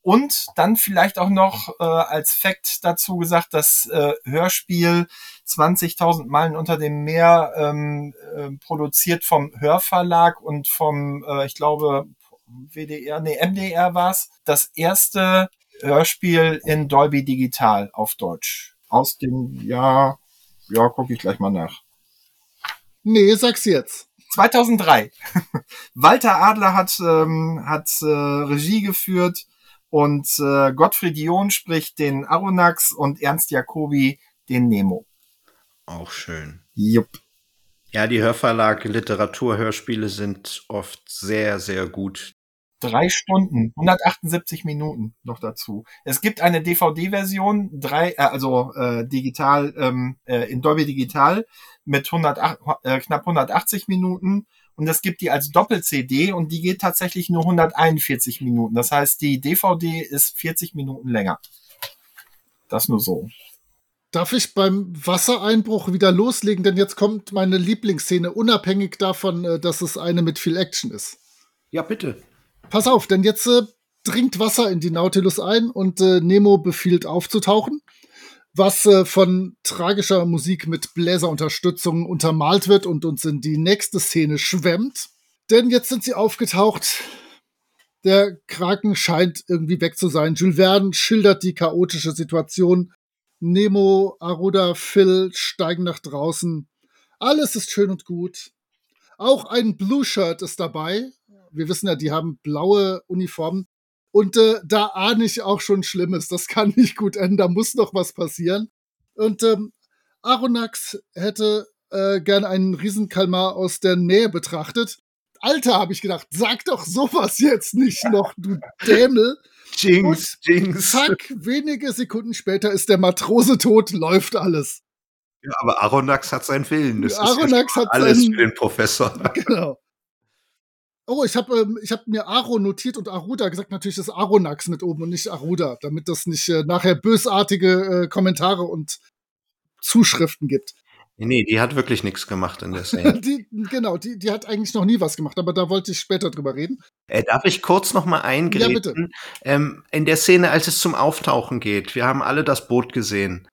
Und dann vielleicht auch noch äh, als Fakt dazu gesagt, das äh, Hörspiel 20.000 Meilen unter dem Meer ähm, äh, produziert vom Hörverlag und vom, äh, ich glaube, WDR, nee, MDR war's, das erste Hörspiel in Dolby Digital auf Deutsch. Aus dem Jahr, ja, gucke ich gleich mal nach. Nee, sag's jetzt. 2003. Walter Adler hat, ähm, hat äh, Regie geführt und äh, Gottfried John spricht den Aronax und Ernst Jacobi den Nemo. Auch schön. Jupp. Ja, die Hörverlag Literaturhörspiele sind oft sehr, sehr gut. Drei Stunden, 178 Minuten noch dazu. Es gibt eine DVD-Version, drei, äh, also äh, digital ähm, äh, in Dolby Digital mit 108, äh, knapp 180 Minuten und es gibt die als Doppel-CD und die geht tatsächlich nur 141 Minuten. Das heißt, die DVD ist 40 Minuten länger. Das nur so. Darf ich beim Wassereinbruch wieder loslegen? Denn jetzt kommt meine Lieblingsszene, unabhängig davon, äh, dass es eine mit viel Action ist. Ja, bitte. Pass auf, denn jetzt äh, dringt Wasser in die Nautilus ein und äh, Nemo befiehlt aufzutauchen, was äh, von tragischer Musik mit Bläserunterstützung untermalt wird und uns in die nächste Szene schwemmt. Denn jetzt sind sie aufgetaucht. Der Kraken scheint irgendwie weg zu sein. Jules Verne schildert die chaotische Situation Nemo, Aruda, Phil steigen nach draußen. Alles ist schön und gut. Auch ein Blue Shirt ist dabei. Wir wissen ja, die haben blaue Uniformen. Und äh, da ahne ich auch schon Schlimmes. Das kann nicht gut enden. Da muss noch was passieren. Und ähm, Aronax hätte äh, gern einen Riesenkalmar aus der Nähe betrachtet. Alter, habe ich gedacht, sag doch sowas jetzt nicht noch, du Dämel. Jinx, und Jinx. Zack, wenige Sekunden später ist der Matrose tot, läuft alles. Ja, aber Aronax hat seinen Willen. Das Aronax hat alles seinen, für den Professor. Genau. Oh, ich habe ähm, hab mir Aro notiert und Aruda gesagt, natürlich ist Aronax mit oben und nicht Aruda, damit das nicht äh, nachher bösartige äh, Kommentare und Zuschriften gibt. Nee, die hat wirklich nichts gemacht in der Szene. die, genau, die, die hat eigentlich noch nie was gemacht, aber da wollte ich später drüber reden. Äh, darf ich kurz noch mal eingreifen? Ja, bitte. Ähm, in der Szene, als es zum Auftauchen geht, wir haben alle das Boot gesehen.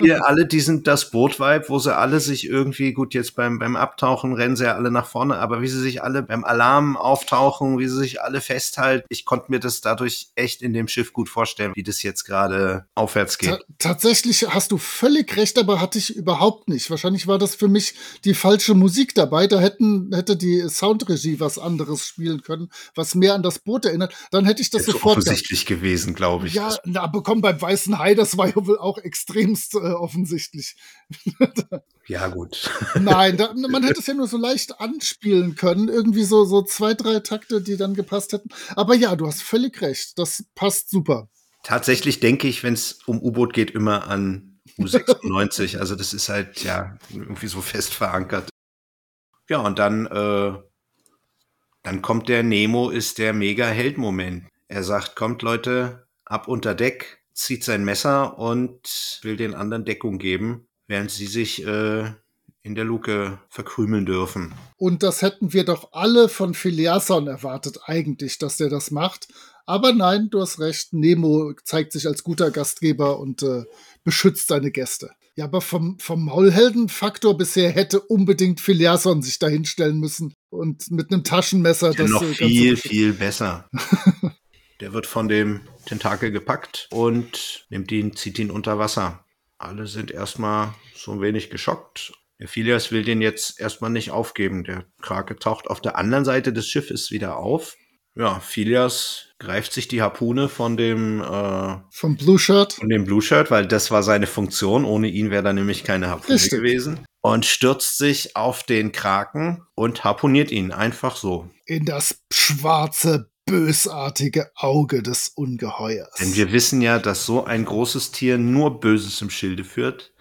Ihr alle diesen das Boot-Vibe, wo sie alle sich irgendwie, gut, jetzt beim, beim Abtauchen rennen sie ja alle nach vorne, aber wie sie sich alle beim Alarm auftauchen, wie sie sich alle festhalten, ich konnte mir das dadurch echt in dem Schiff gut vorstellen, wie das jetzt gerade aufwärts geht. Ta tatsächlich hast du völlig recht, aber hatte ich überhaupt nicht. Wahrscheinlich war das für mich die falsche Musik dabei. Da hätten, hätte die Soundregie was anderes spielen können, was mehr an das Boot erinnert. Dann hätte ich das, das sofort. offensichtlich gewesen, glaube ich. Ja, na, bekommen beim Weißen Hai, das war ja wohl auch extrem extremst äh, offensichtlich. ja, gut. Nein, da, man hätte es ja nur so leicht anspielen können. Irgendwie so, so zwei, drei Takte, die dann gepasst hätten. Aber ja, du hast völlig recht. Das passt super. Tatsächlich denke ich, wenn es um U-Boot geht, immer an U96. also das ist halt ja irgendwie so fest verankert. Ja, und dann, äh, dann kommt der Nemo, ist der Mega-Held-Moment. Er sagt, kommt Leute, ab unter Deck, zieht sein Messer und will den anderen Deckung geben, während sie sich äh, in der Luke verkrümeln dürfen. Und das hätten wir doch alle von Philiasson erwartet, eigentlich, dass der das macht. Aber nein, du hast recht, Nemo zeigt sich als guter Gastgeber und äh, beschützt seine Gäste. Ja, aber vom, vom Maulheldenfaktor bisher hätte unbedingt Philiasson sich da hinstellen müssen und mit einem Taschenmesser ja, das noch äh, viel, viel besser. Der wird von dem Tentakel gepackt und nimmt ihn, zieht ihn unter Wasser. Alle sind erstmal so ein wenig geschockt. Der Phileas will den jetzt erstmal nicht aufgeben. Der Krake taucht auf der anderen Seite des Schiffes wieder auf ja, Phileas greift sich die Harpune von dem äh, vom Blue Shirt. Von dem Blue Shirt, weil das war seine Funktion. Ohne ihn wäre da nämlich keine Harpune Richtig. gewesen. Und stürzt sich auf den Kraken und harpuniert ihn einfach so. In das schwarze, bösartige Auge des Ungeheuers. Denn wir wissen ja, dass so ein großes Tier nur Böses im Schilde führt.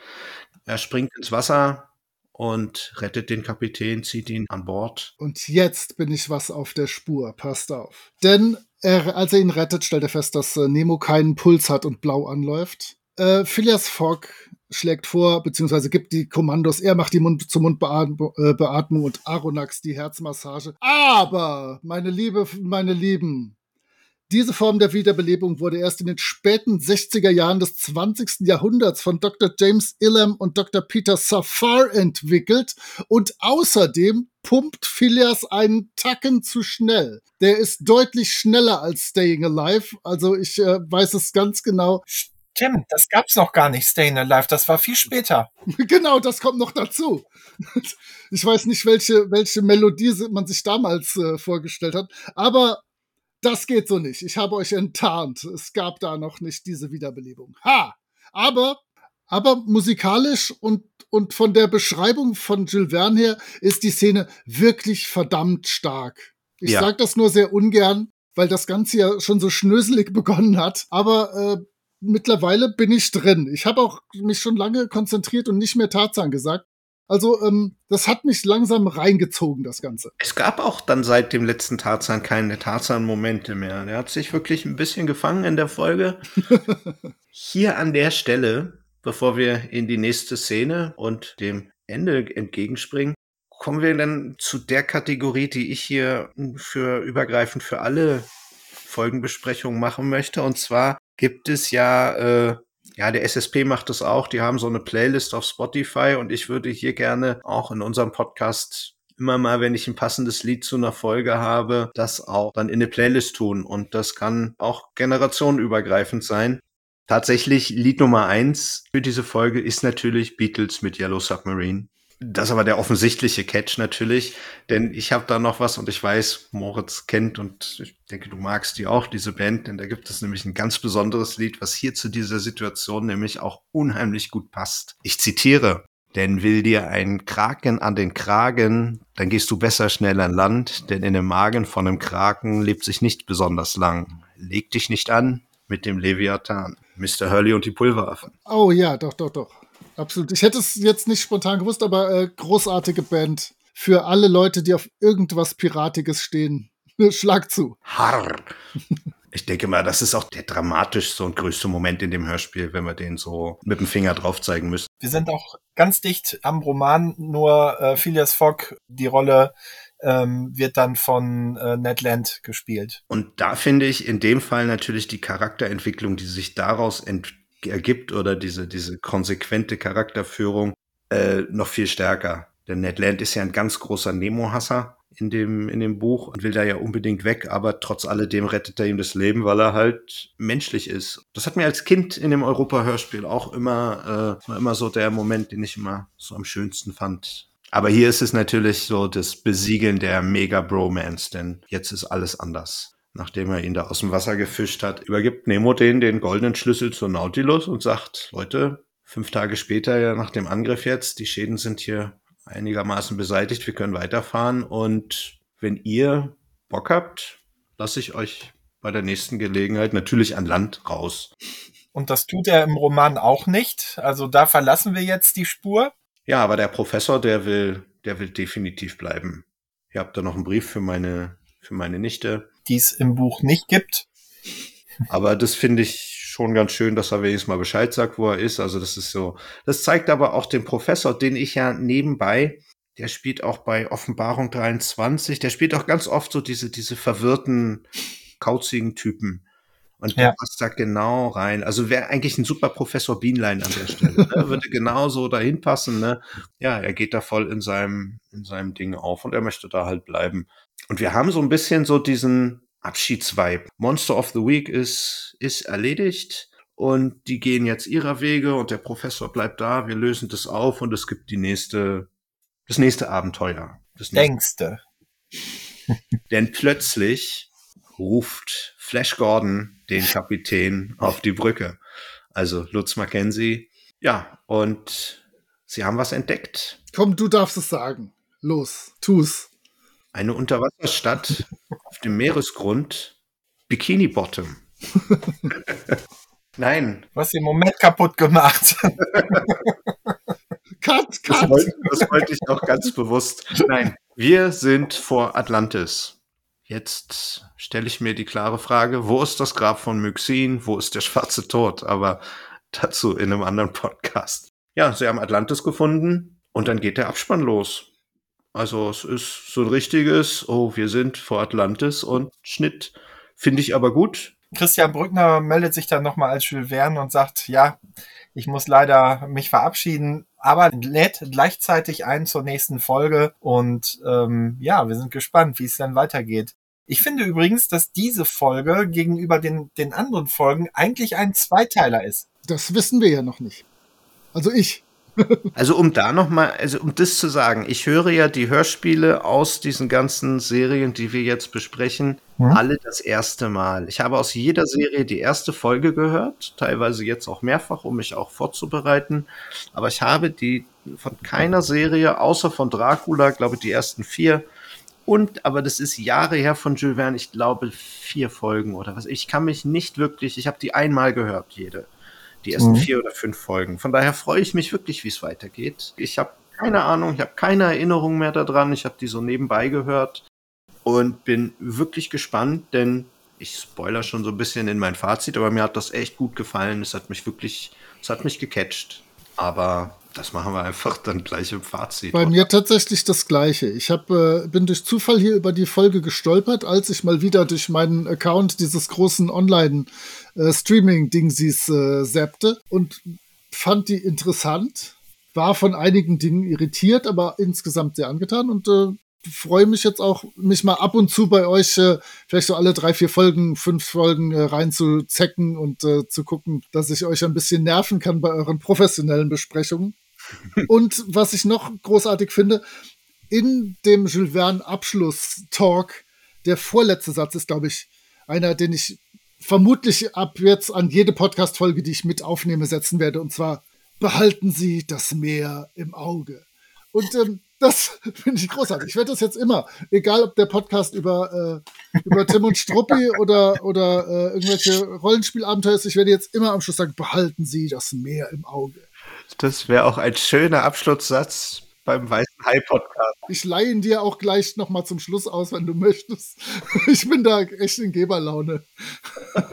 Er springt ins Wasser, und rettet den Kapitän, zieht ihn an Bord. Und jetzt bin ich was auf der Spur, passt auf. Denn er, als er ihn rettet, stellt er fest, dass äh, Nemo keinen Puls hat und blau anläuft. Äh, Phileas Fogg schlägt vor, beziehungsweise gibt die Kommandos, er macht die Mund-zu-Mund-Beatmung äh, und Aronax die Herzmassage. Aber, meine Liebe, meine Lieben, diese Form der Wiederbelebung wurde erst in den späten 60er Jahren des 20. Jahrhunderts von Dr. James Illam und Dr. Peter Safar entwickelt und außerdem pumpt Phileas einen Tacken zu schnell. Der ist deutlich schneller als Staying Alive, also ich äh, weiß es ganz genau. Stimmt, das gab's noch gar nicht, Staying Alive, das war viel später. genau, das kommt noch dazu. Ich weiß nicht, welche, welche Melodie man sich damals äh, vorgestellt hat, aber das geht so nicht. Ich habe euch enttarnt. Es gab da noch nicht diese Wiederbelebung. Ha! Aber, aber musikalisch und, und von der Beschreibung von Jules Verne her ist die Szene wirklich verdammt stark. Ich ja. sage das nur sehr ungern, weil das Ganze ja schon so schnöselig begonnen hat. Aber äh, mittlerweile bin ich drin. Ich habe auch mich schon lange konzentriert und nicht mehr Tarzan gesagt. Also, ähm, das hat mich langsam reingezogen, das Ganze. Es gab auch dann seit dem letzten Tarzan keine Tarzan-Momente mehr. Der hat sich wirklich ein bisschen gefangen in der Folge. Hier an der Stelle, bevor wir in die nächste Szene und dem Ende entgegenspringen, kommen wir dann zu der Kategorie, die ich hier für übergreifend für alle Folgenbesprechungen machen möchte. Und zwar gibt es ja äh, ja, der SSP macht das auch. Die haben so eine Playlist auf Spotify und ich würde hier gerne auch in unserem Podcast immer mal, wenn ich ein passendes Lied zu einer Folge habe, das auch dann in eine Playlist tun. Und das kann auch generationenübergreifend sein. Tatsächlich Lied Nummer eins für diese Folge ist natürlich Beatles mit Yellow Submarine. Das ist aber der offensichtliche Catch natürlich, denn ich habe da noch was und ich weiß, Moritz kennt und ich denke, du magst die auch, diese Band, denn da gibt es nämlich ein ganz besonderes Lied, was hier zu dieser Situation nämlich auch unheimlich gut passt. Ich zitiere, denn will dir ein Kraken an den Kragen, dann gehst du besser schnell an Land, denn in dem Magen von einem Kraken lebt sich nicht besonders lang. Leg dich nicht an mit dem Leviathan. Mr. Hurley und die Pulveraffen. Oh ja, doch, doch, doch. Absolut. Ich hätte es jetzt nicht spontan gewusst, aber äh, großartige Band. Für alle Leute, die auf irgendwas Piratiges stehen. Schlag zu. Harr. Ich denke mal, das ist auch der dramatischste und größte Moment in dem Hörspiel, wenn wir den so mit dem Finger drauf zeigen müssen. Wir sind auch ganz dicht am Roman, nur äh, Phileas Fogg, die Rolle ähm, wird dann von äh, Ned Land gespielt. Und da finde ich in dem Fall natürlich die Charakterentwicklung, die sich daraus entwickelt, ergibt oder diese, diese konsequente Charakterführung äh, noch viel stärker. Denn Ned Land ist ja ein ganz großer Nemo-Hasser in dem, in dem Buch und will da ja unbedingt weg, aber trotz alledem rettet er ihm das Leben, weil er halt menschlich ist. Das hat mir als Kind in dem Europa-Hörspiel auch immer, äh, war immer so der Moment, den ich immer so am schönsten fand. Aber hier ist es natürlich so das Besiegeln der Mega-Bromance, denn jetzt ist alles anders nachdem er ihn da aus dem Wasser gefischt hat, übergibt Nemo den den goldenen Schlüssel zur Nautilus und sagt, Leute, fünf Tage später nach dem Angriff jetzt, die Schäden sind hier einigermaßen beseitigt, wir können weiterfahren und wenn ihr Bock habt, lasse ich euch bei der nächsten Gelegenheit natürlich an Land raus. Und das tut er im Roman auch nicht. Also da verlassen wir jetzt die Spur. Ja, aber der Professor, der will, der will definitiv bleiben. Ihr habt da noch einen Brief für meine, für meine Nichte. Die es im Buch nicht gibt. Aber das finde ich schon ganz schön, dass er wenigstens mal Bescheid sagt, wo er ist. Also das ist so. Das zeigt aber auch den Professor, den ich ja nebenbei, der spielt auch bei Offenbarung 23, der spielt auch ganz oft so diese, diese verwirrten, kauzigen Typen. Und der passt da genau rein. Also wäre eigentlich ein super Professor Bienlein an der Stelle. Ne? Würde genauso dahin passen. Ne? Ja, er geht da voll in seinem, in seinem Ding auf und er möchte da halt bleiben. Und wir haben so ein bisschen so diesen Abschiedsvibe. Monster of the Week ist, ist erledigt und die gehen jetzt ihrer Wege und der Professor bleibt da. Wir lösen das auf und es gibt die nächste, das nächste Abenteuer. Das nächste. Denn plötzlich ruft Flash Gordon den Kapitän auf die Brücke. Also Lutz Mackenzie. Ja, und sie haben was entdeckt. Komm, du darfst es sagen. Los, tu's. Eine Unterwasserstadt auf dem Meeresgrund. Bikini Bottom. Nein. Was im Moment kaputt gemacht. cut, cut. Das wollte, das wollte ich auch ganz bewusst. Nein. Wir sind vor Atlantis. Jetzt stelle ich mir die klare Frage, wo ist das Grab von Myxin? Wo ist der schwarze Tod? Aber dazu in einem anderen Podcast. Ja, sie haben Atlantis gefunden und dann geht der Abspann los. Also es ist so ein richtiges, oh, wir sind vor Atlantis und Schnitt. Finde ich aber gut. Christian Brückner meldet sich dann nochmal als Jules Verne und sagt, ja, ich muss leider mich verabschieden, aber lädt gleichzeitig ein zur nächsten Folge und ähm, ja, wir sind gespannt, wie es dann weitergeht. Ich finde übrigens, dass diese Folge gegenüber den, den anderen Folgen eigentlich ein Zweiteiler ist. Das wissen wir ja noch nicht. Also ich. Also um da noch mal, also um das zu sagen, ich höre ja die Hörspiele aus diesen ganzen Serien, die wir jetzt besprechen, hm? alle das erste Mal. Ich habe aus jeder Serie die erste Folge gehört, teilweise jetzt auch mehrfach, um mich auch vorzubereiten. Aber ich habe die von keiner Serie, außer von Dracula, glaube ich, die ersten vier. Und, aber das ist Jahre her von Jules Verne, ich glaube vier Folgen oder was. Ich kann mich nicht wirklich, ich habe die einmal gehört, jede die ersten mhm. vier oder fünf Folgen. Von daher freue ich mich wirklich, wie es weitergeht. Ich habe keine Ahnung, ich habe keine Erinnerung mehr daran. Ich habe die so nebenbei gehört und bin wirklich gespannt, denn ich spoiler schon so ein bisschen in mein Fazit, aber mir hat das echt gut gefallen. Es hat mich wirklich, es hat mich gecatcht. Aber das machen wir einfach dann gleich im Fazit. Bei oder? mir tatsächlich das Gleiche. Ich hab, äh, bin durch Zufall hier über die Folge gestolpert, als ich mal wieder durch meinen Account dieses großen Online-Streaming-Dingsies äh, zappte und fand die interessant. War von einigen Dingen irritiert, aber insgesamt sehr angetan und äh, freue mich jetzt auch, mich mal ab und zu bei euch äh, vielleicht so alle drei, vier Folgen, fünf Folgen äh, reinzuzecken und äh, zu gucken, dass ich euch ein bisschen nerven kann bei euren professionellen Besprechungen. Und was ich noch großartig finde, in dem Jules Verne Abschluss-Talk, der vorletzte Satz ist, glaube ich, einer, den ich vermutlich ab jetzt an jede Podcast-Folge, die ich mit aufnehme, setzen werde. Und zwar, behalten Sie das Meer im Auge. Und ähm, das finde ich großartig. Ich werde das jetzt immer, egal ob der Podcast über, äh, über Tim und Struppi oder, oder äh, irgendwelche Rollenspielabenteuer ist, ich werde jetzt immer am Schluss sagen, behalten Sie das Meer im Auge. Das wäre auch ein schöner Abschlusssatz beim Weißen Hai Podcast. Ich leihe ihn dir auch gleich nochmal zum Schluss aus, wenn du möchtest. Ich bin da echt in Geberlaune.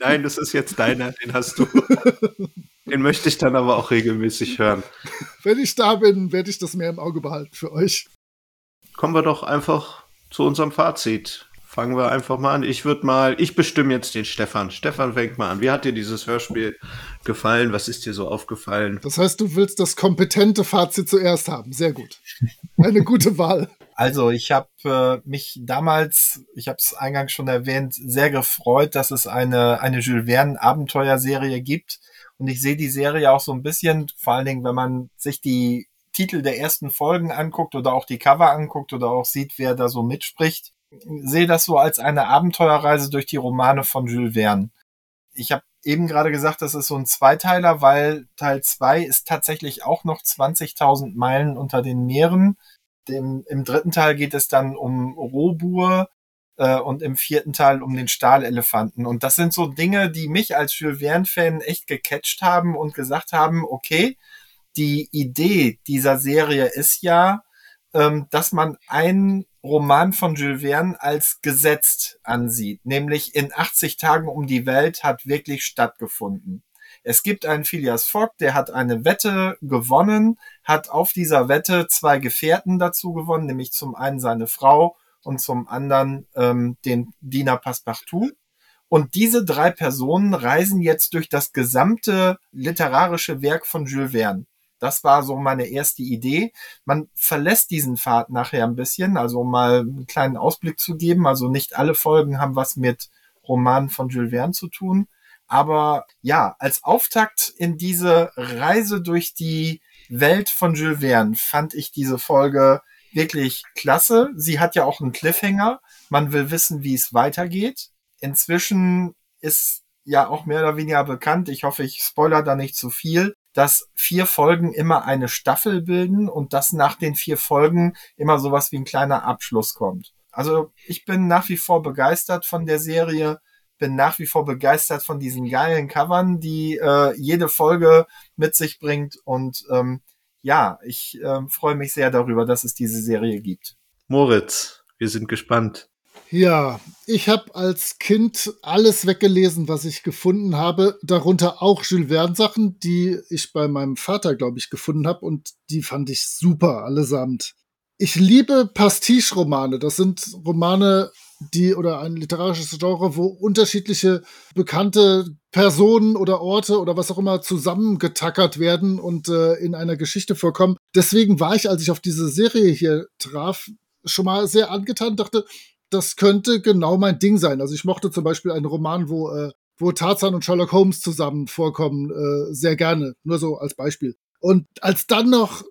Nein, das ist jetzt deiner, den hast du. Den möchte ich dann aber auch regelmäßig hören. Wenn ich da bin, werde ich das mehr im Auge behalten für euch. Kommen wir doch einfach zu unserem Fazit fangen wir einfach mal an. Ich würde mal, ich bestimme jetzt den Stefan. Stefan fängt mal an. Wie hat dir dieses Hörspiel gefallen? Was ist dir so aufgefallen? Das heißt, du willst das kompetente Fazit zuerst haben. Sehr gut. Eine gute Wahl. Also ich habe äh, mich damals, ich habe es eingangs schon erwähnt, sehr gefreut, dass es eine, eine Jules Verne Abenteuerserie gibt. Und ich sehe die Serie auch so ein bisschen, vor allen Dingen, wenn man sich die Titel der ersten Folgen anguckt oder auch die Cover anguckt oder auch sieht, wer da so mitspricht, sehe das so als eine Abenteuerreise durch die Romane von Jules Verne. Ich habe eben gerade gesagt, das ist so ein Zweiteiler, weil Teil 2 ist tatsächlich auch noch 20.000 Meilen unter den Meeren. Dem, Im dritten Teil geht es dann um Robur äh, und im vierten Teil um den Stahlelefanten. Und das sind so Dinge, die mich als Jules Verne-Fan echt gecatcht haben und gesagt haben, okay, die Idee dieser Serie ist ja, ähm, dass man einen Roman von Jules Verne als gesetzt ansieht, nämlich in 80 Tagen um die Welt hat wirklich stattgefunden. Es gibt einen Phileas Fogg, der hat eine Wette gewonnen, hat auf dieser Wette zwei Gefährten dazu gewonnen, nämlich zum einen seine Frau und zum anderen ähm, den Diener Passepartout. Und diese drei Personen reisen jetzt durch das gesamte literarische Werk von Jules Verne. Das war so meine erste Idee. Man verlässt diesen Pfad nachher ein bisschen, also um mal einen kleinen Ausblick zu geben. Also nicht alle Folgen haben was mit Romanen von Jules Verne zu tun. Aber ja, als Auftakt in diese Reise durch die Welt von Jules Verne fand ich diese Folge wirklich klasse. Sie hat ja auch einen Cliffhanger. Man will wissen, wie es weitergeht. Inzwischen ist ja auch mehr oder weniger bekannt. Ich hoffe, ich spoiler da nicht zu viel, dass vier Folgen immer eine Staffel bilden und dass nach den vier Folgen immer sowas wie ein kleiner Abschluss kommt. Also ich bin nach wie vor begeistert von der Serie, bin nach wie vor begeistert von diesen geilen Covern, die äh, jede Folge mit sich bringt und ähm, ja, ich äh, freue mich sehr darüber, dass es diese Serie gibt. Moritz, wir sind gespannt. Ja, ich habe als Kind alles weggelesen, was ich gefunden habe, darunter auch Jules Verne Sachen, die ich bei meinem Vater, glaube ich, gefunden habe und die fand ich super allesamt. Ich liebe Pastiche-Romane. Das sind Romane, die oder ein literarisches Genre, wo unterschiedliche bekannte Personen oder Orte oder was auch immer zusammengetackert werden und äh, in einer Geschichte vorkommen. Deswegen war ich, als ich auf diese Serie hier traf, schon mal sehr angetan, dachte, das könnte genau mein Ding sein. Also ich mochte zum Beispiel einen Roman, wo, äh, wo Tarzan und Sherlock Holmes zusammen vorkommen, äh, sehr gerne. Nur so als Beispiel. Und als dann noch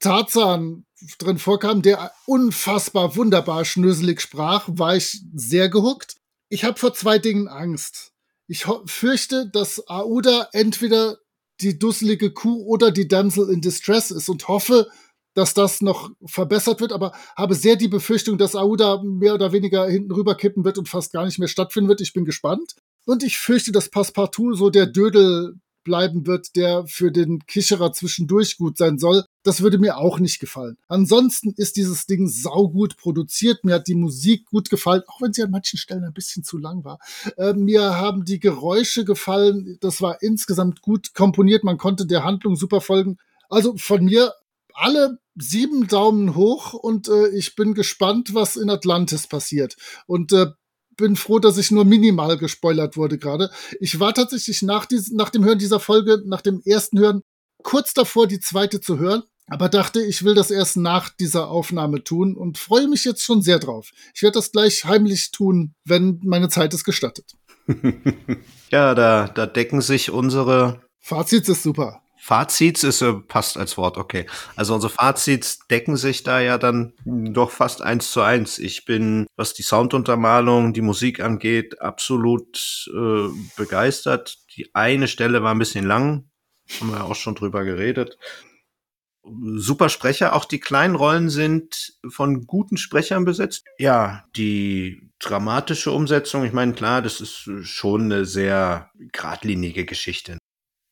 Tarzan drin vorkam, der unfassbar wunderbar schnöselig sprach, war ich sehr gehuckt. Ich habe vor zwei Dingen Angst. Ich fürchte, dass Aouda entweder die dusselige Kuh oder die Damsel in Distress ist und hoffe, dass das noch verbessert wird, aber habe sehr die Befürchtung, dass Aouda mehr oder weniger hinten rüber kippen wird und fast gar nicht mehr stattfinden wird. Ich bin gespannt. Und ich fürchte, dass Passepartout so der Dödel bleiben wird, der für den Kicherer zwischendurch gut sein soll. Das würde mir auch nicht gefallen. Ansonsten ist dieses Ding saugut produziert. Mir hat die Musik gut gefallen, auch wenn sie an manchen Stellen ein bisschen zu lang war. Äh, mir haben die Geräusche gefallen. Das war insgesamt gut komponiert. Man konnte der Handlung super folgen. Also von mir alle sieben Daumen hoch und äh, ich bin gespannt, was in Atlantis passiert. Und äh, bin froh, dass ich nur minimal gespoilert wurde gerade. Ich war tatsächlich nach, dies, nach dem Hören dieser Folge, nach dem ersten Hören, kurz davor, die zweite zu hören, aber dachte, ich will das erst nach dieser Aufnahme tun und freue mich jetzt schon sehr drauf. Ich werde das gleich heimlich tun, wenn meine Zeit es gestattet. ja, da, da decken sich unsere Fazit ist super. Fazits ist äh, passt als Wort, okay. Also unsere Fazits decken sich da ja dann doch fast eins zu eins. Ich bin, was die Sounduntermalung, die Musik angeht, absolut äh, begeistert. Die eine Stelle war ein bisschen lang, haben wir auch schon drüber geredet. Super Sprecher, auch die kleinen Rollen sind von guten Sprechern besetzt. Ja, die dramatische Umsetzung, ich meine, klar, das ist schon eine sehr geradlinige Geschichte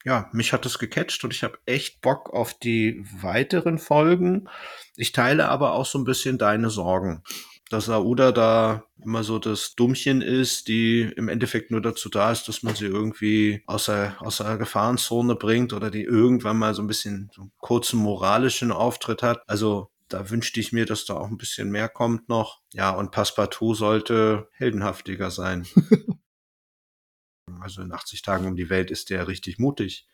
ja, mich hat es gecatcht und ich habe echt Bock auf die weiteren Folgen. Ich teile aber auch so ein bisschen deine Sorgen, dass Aouda da immer so das Dummchen ist, die im Endeffekt nur dazu da ist, dass man sie irgendwie aus der, aus der Gefahrenzone bringt oder die irgendwann mal so ein bisschen so einen kurzen moralischen Auftritt hat. Also da wünschte ich mir, dass da auch ein bisschen mehr kommt noch. Ja, und Passepartout sollte heldenhaftiger sein. Also in 80 Tagen um die Welt ist der richtig mutig.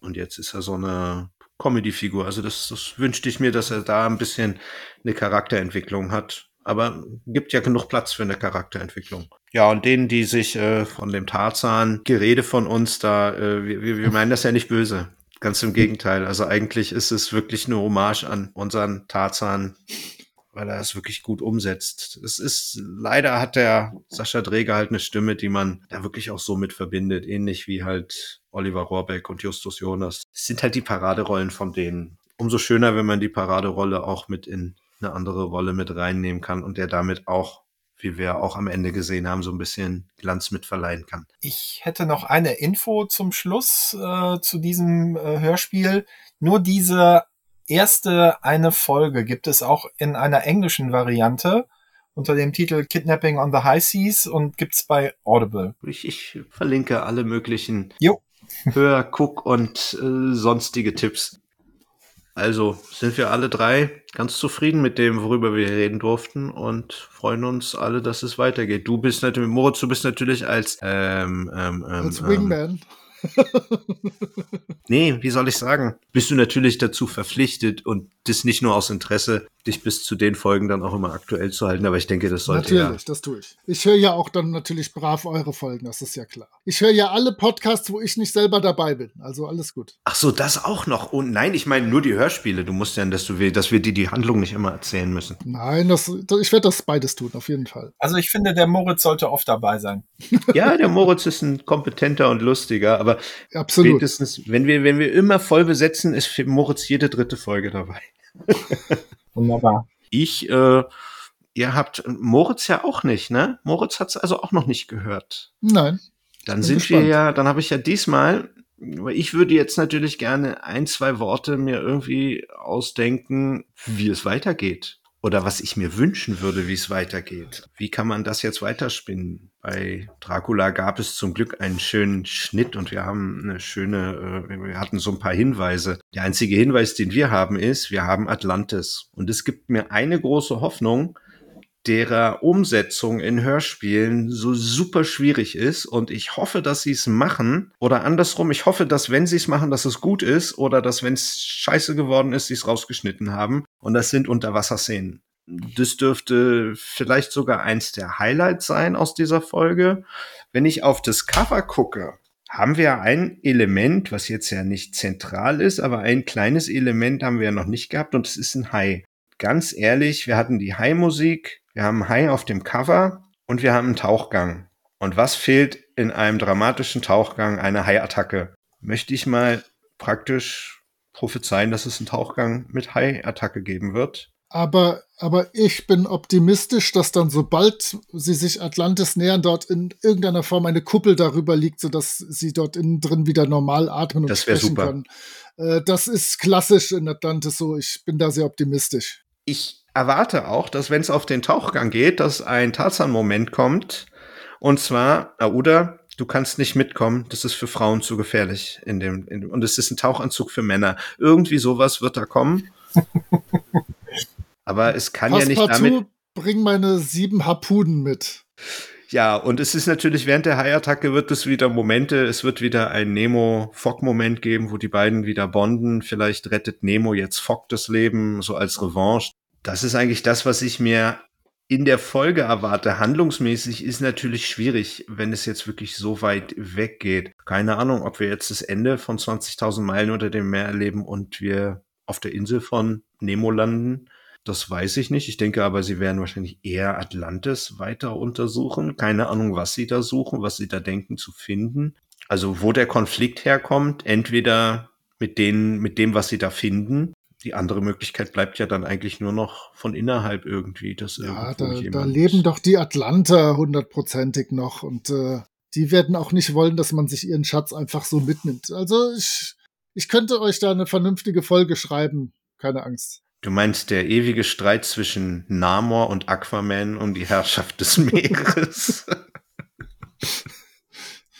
Und jetzt ist er so eine Comedy-Figur. Also das, das wünschte ich mir, dass er da ein bisschen eine Charakterentwicklung hat. Aber gibt ja genug Platz für eine Charakterentwicklung. Ja, und denen, die sich äh, von dem Tarzan Gerede von uns da, äh, wir, wir meinen das ja nicht böse. Ganz im Gegenteil. Also eigentlich ist es wirklich eine Hommage an unseren Tarzan weil er es wirklich gut umsetzt. Es ist, leider hat der Sascha Dräger halt eine Stimme, die man da wirklich auch so mit verbindet, ähnlich wie halt Oliver Rohrbeck und Justus Jonas. Es sind halt die Paraderollen von denen. Umso schöner, wenn man die Paraderolle auch mit in eine andere Rolle mit reinnehmen kann und der damit auch wie wir auch am Ende gesehen haben, so ein bisschen Glanz mit verleihen kann. Ich hätte noch eine Info zum Schluss äh, zu diesem äh, Hörspiel. Nur diese erste eine Folge gibt es auch in einer englischen Variante unter dem Titel Kidnapping on the High Seas und gibt's bei Audible. Ich, ich verlinke alle möglichen jo. Hör, Guck und äh, sonstige Tipps. Also sind wir alle drei ganz zufrieden mit dem, worüber wir reden durften und freuen uns alle, dass es weitergeht. Du bist natürlich, Moritz, du bist natürlich als ähm, ähm, ähm als Wingman. Nee, wie soll ich sagen? Bist du natürlich dazu verpflichtet und das nicht nur aus Interesse, dich bis zu den Folgen dann auch immer aktuell zu halten, aber ich denke, das sollte Natürlich, ja. das tue ich. Ich höre ja auch dann natürlich brav eure Folgen, das ist ja klar. Ich höre ja alle Podcasts, wo ich nicht selber dabei bin, also alles gut. Ach so, das auch noch. Und nein, ich meine nur die Hörspiele. Du musst ja, dass, du, dass wir dir die Handlung nicht immer erzählen müssen. Nein, das, ich werde das beides tun, auf jeden Fall. Also ich finde, der Moritz sollte oft dabei sein. ja, der Moritz ist ein kompetenter und lustiger, aber Absolut. spätestens, wenn wir, wenn wir immer voll besetzen, ist für Moritz jede dritte Folge dabei. Wunderbar. Ich, äh, ihr habt Moritz ja auch nicht, ne? Moritz hat es also auch noch nicht gehört. Nein. Dann sind gespannt. wir ja, dann habe ich ja diesmal, ich würde jetzt natürlich gerne ein, zwei Worte mir irgendwie ausdenken, wie es weitergeht oder was ich mir wünschen würde, wie es weitergeht. Wie kann man das jetzt weiterspinnen? Bei Dracula gab es zum Glück einen schönen Schnitt und wir haben eine schöne, äh, wir hatten so ein paar Hinweise. Der einzige Hinweis, den wir haben, ist, wir haben Atlantis. Und es gibt mir eine große Hoffnung, derer Umsetzung in Hörspielen so super schwierig ist und ich hoffe, dass sie es machen oder andersrum, ich hoffe, dass wenn sie es machen, dass es gut ist oder dass wenn es scheiße geworden ist, sie es rausgeschnitten haben und das sind Unterwasserszenen. Das dürfte vielleicht sogar eins der Highlights sein aus dieser Folge. Wenn ich auf das Cover gucke, haben wir ein Element, was jetzt ja nicht zentral ist, aber ein kleines Element haben wir ja noch nicht gehabt und es ist ein Hai. Ganz ehrlich, wir hatten die Hai-Musik, wir haben Hai auf dem Cover und wir haben einen Tauchgang. Und was fehlt in einem dramatischen Tauchgang? Eine Hai-Attacke. Möchte ich mal praktisch prophezeien, dass es einen Tauchgang mit Hai-Attacke geben wird? Aber, aber ich bin optimistisch, dass dann, sobald sie sich Atlantis nähern, dort in irgendeiner Form eine Kuppel darüber liegt, sodass sie dort innen drin wieder normal atmen und das sprechen super. können. Äh, das ist klassisch in Atlantis so. Ich bin da sehr optimistisch. Ich erwarte auch, dass wenn es auf den Tauchgang geht, dass ein Tarzan-Moment kommt. Und zwar, Aouda, du kannst nicht mitkommen, das ist für Frauen zu gefährlich in dem, in, und es ist ein Tauchanzug für Männer. Irgendwie sowas wird da kommen. Aber es kann Pass ja nicht damit. Bring meine sieben Harpunen mit. Ja, und es ist natürlich während der Hai-Attacke wird es wieder Momente, es wird wieder ein Nemo-Fock-Moment geben, wo die beiden wieder bonden. Vielleicht rettet Nemo jetzt Fock das Leben, so als Revanche das ist eigentlich das, was ich mir in der Folge erwarte. Handlungsmäßig ist natürlich schwierig, wenn es jetzt wirklich so weit weggeht. Keine Ahnung, ob wir jetzt das Ende von 20.000 Meilen unter dem Meer erleben und wir auf der Insel von Nemo landen. Das weiß ich nicht. Ich denke aber, sie werden wahrscheinlich eher Atlantis weiter untersuchen. Keine Ahnung, was sie da suchen, was sie da denken zu finden. Also, wo der Konflikt herkommt, entweder mit denen, mit dem, was sie da finden, die andere Möglichkeit bleibt ja dann eigentlich nur noch von innerhalb irgendwie. Dass ja, da, da leben doch die Atlanter hundertprozentig noch und äh, die werden auch nicht wollen, dass man sich ihren Schatz einfach so mitnimmt. Also ich, ich könnte euch da eine vernünftige Folge schreiben. Keine Angst. Du meinst der ewige Streit zwischen Namor und Aquaman um die Herrschaft des Meeres?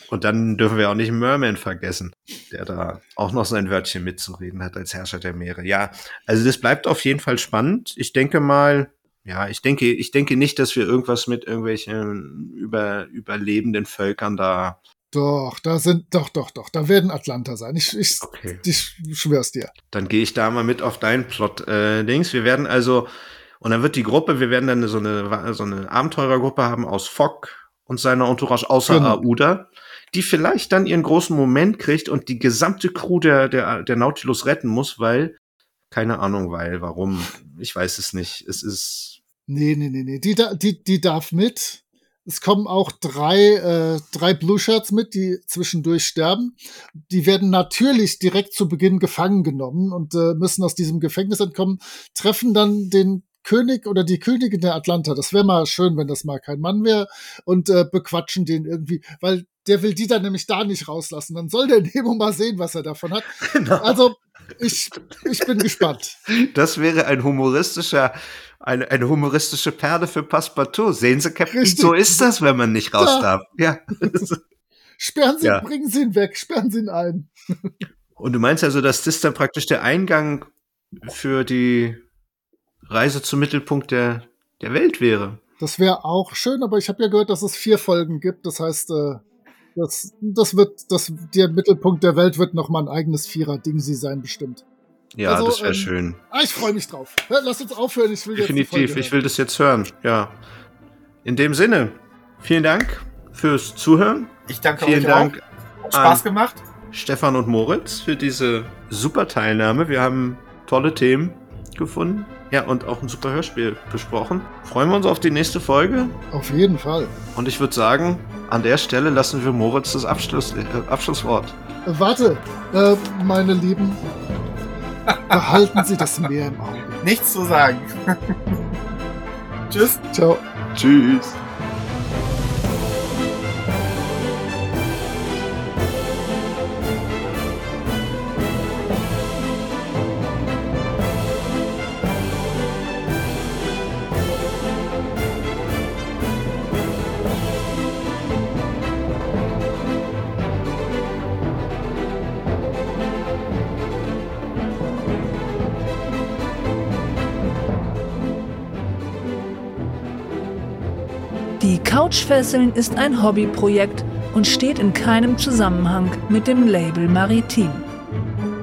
Und dann dürfen wir auch nicht Merman vergessen, der da auch noch sein Wörtchen mitzureden hat als Herrscher der Meere. Ja, also das bleibt auf jeden Fall spannend. Ich denke mal, ja, ich denke, ich denke nicht, dass wir irgendwas mit irgendwelchen über, überlebenden Völkern da. Doch, da sind, doch, doch, doch, da werden Atlanter sein. Ich, ich, okay. ich schwör's dir. Dann gehe ich da mal mit auf deinen Plot-Dings. Äh, wir werden also, und dann wird die Gruppe, wir werden dann so eine, so eine Abenteurergruppe haben aus Fock und seiner Entourage außer genau. Aouda die vielleicht dann ihren großen Moment kriegt und die gesamte Crew der, der, der Nautilus retten muss, weil, keine Ahnung, weil, warum. ich weiß es nicht. Es ist. Nee, nee, nee, nee. Die, die, die darf mit. Es kommen auch drei, äh, drei Blue Shirts mit, die zwischendurch sterben. Die werden natürlich direkt zu Beginn gefangen genommen und äh, müssen aus diesem Gefängnis entkommen, treffen dann den König oder die Königin der Atlanta. Das wäre mal schön, wenn das mal kein Mann wäre und äh, bequatschen den irgendwie, weil der will die dann nämlich da nicht rauslassen. Dann soll der Nemo mal sehen, was er davon hat. Genau. Also ich, ich bin gespannt. Das wäre ein humoristischer, eine, eine humoristische Perle für Passepartout. Sehen Sie, Captain, Richtig. so ist das, wenn man nicht raus ja. darf. Ja. Sperren Sie, ja. bringen Sie ihn weg, sperren Sie ihn ein. Und du meinst also, dass das dann praktisch der Eingang für die Reise zum Mittelpunkt der, der Welt wäre? Das wäre auch schön, aber ich habe ja gehört, dass es vier Folgen gibt. Das heißt, äh, das, das wird, das, der Mittelpunkt der Welt wird nochmal ein eigenes Vierer-Ding sie sein, bestimmt. Ja, also, das wäre ähm, schön. Ah, ich freue mich drauf. Lass uns aufhören. Ich will Definitiv, ich will das jetzt hören. Ja. In dem Sinne, vielen Dank fürs Zuhören. Ich danke vielen euch Dank auch. Hat Spaß gemacht. Stefan und Moritz für diese super Teilnahme. Wir haben tolle Themen gefunden. Ja, und auch ein super Hörspiel besprochen. Freuen wir uns auf die nächste Folge. Auf jeden Fall. Und ich würde sagen, an der Stelle lassen wir Moritz das Abschluss, äh, Abschlusswort. Äh, warte, äh, meine Lieben. Behalten Sie das Meer im Auge. Nichts zu sagen. Tschüss. Ciao. Tschüss. Couchfesseln ist ein Hobbyprojekt und steht in keinem Zusammenhang mit dem Label Maritim.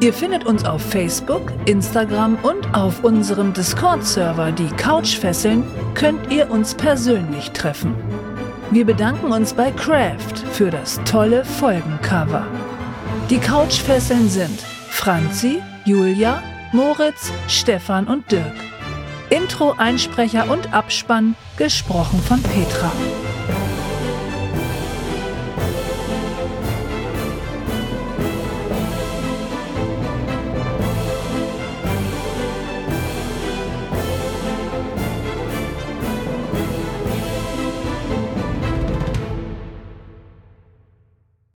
Ihr findet uns auf Facebook, Instagram und auf unserem Discord-Server Die Couchfesseln könnt ihr uns persönlich treffen. Wir bedanken uns bei Craft für das tolle Folgencover. Die Couchfesseln sind Franzi, Julia, Moritz, Stefan und Dirk. Intro, Einsprecher und Abspann gesprochen von Petra.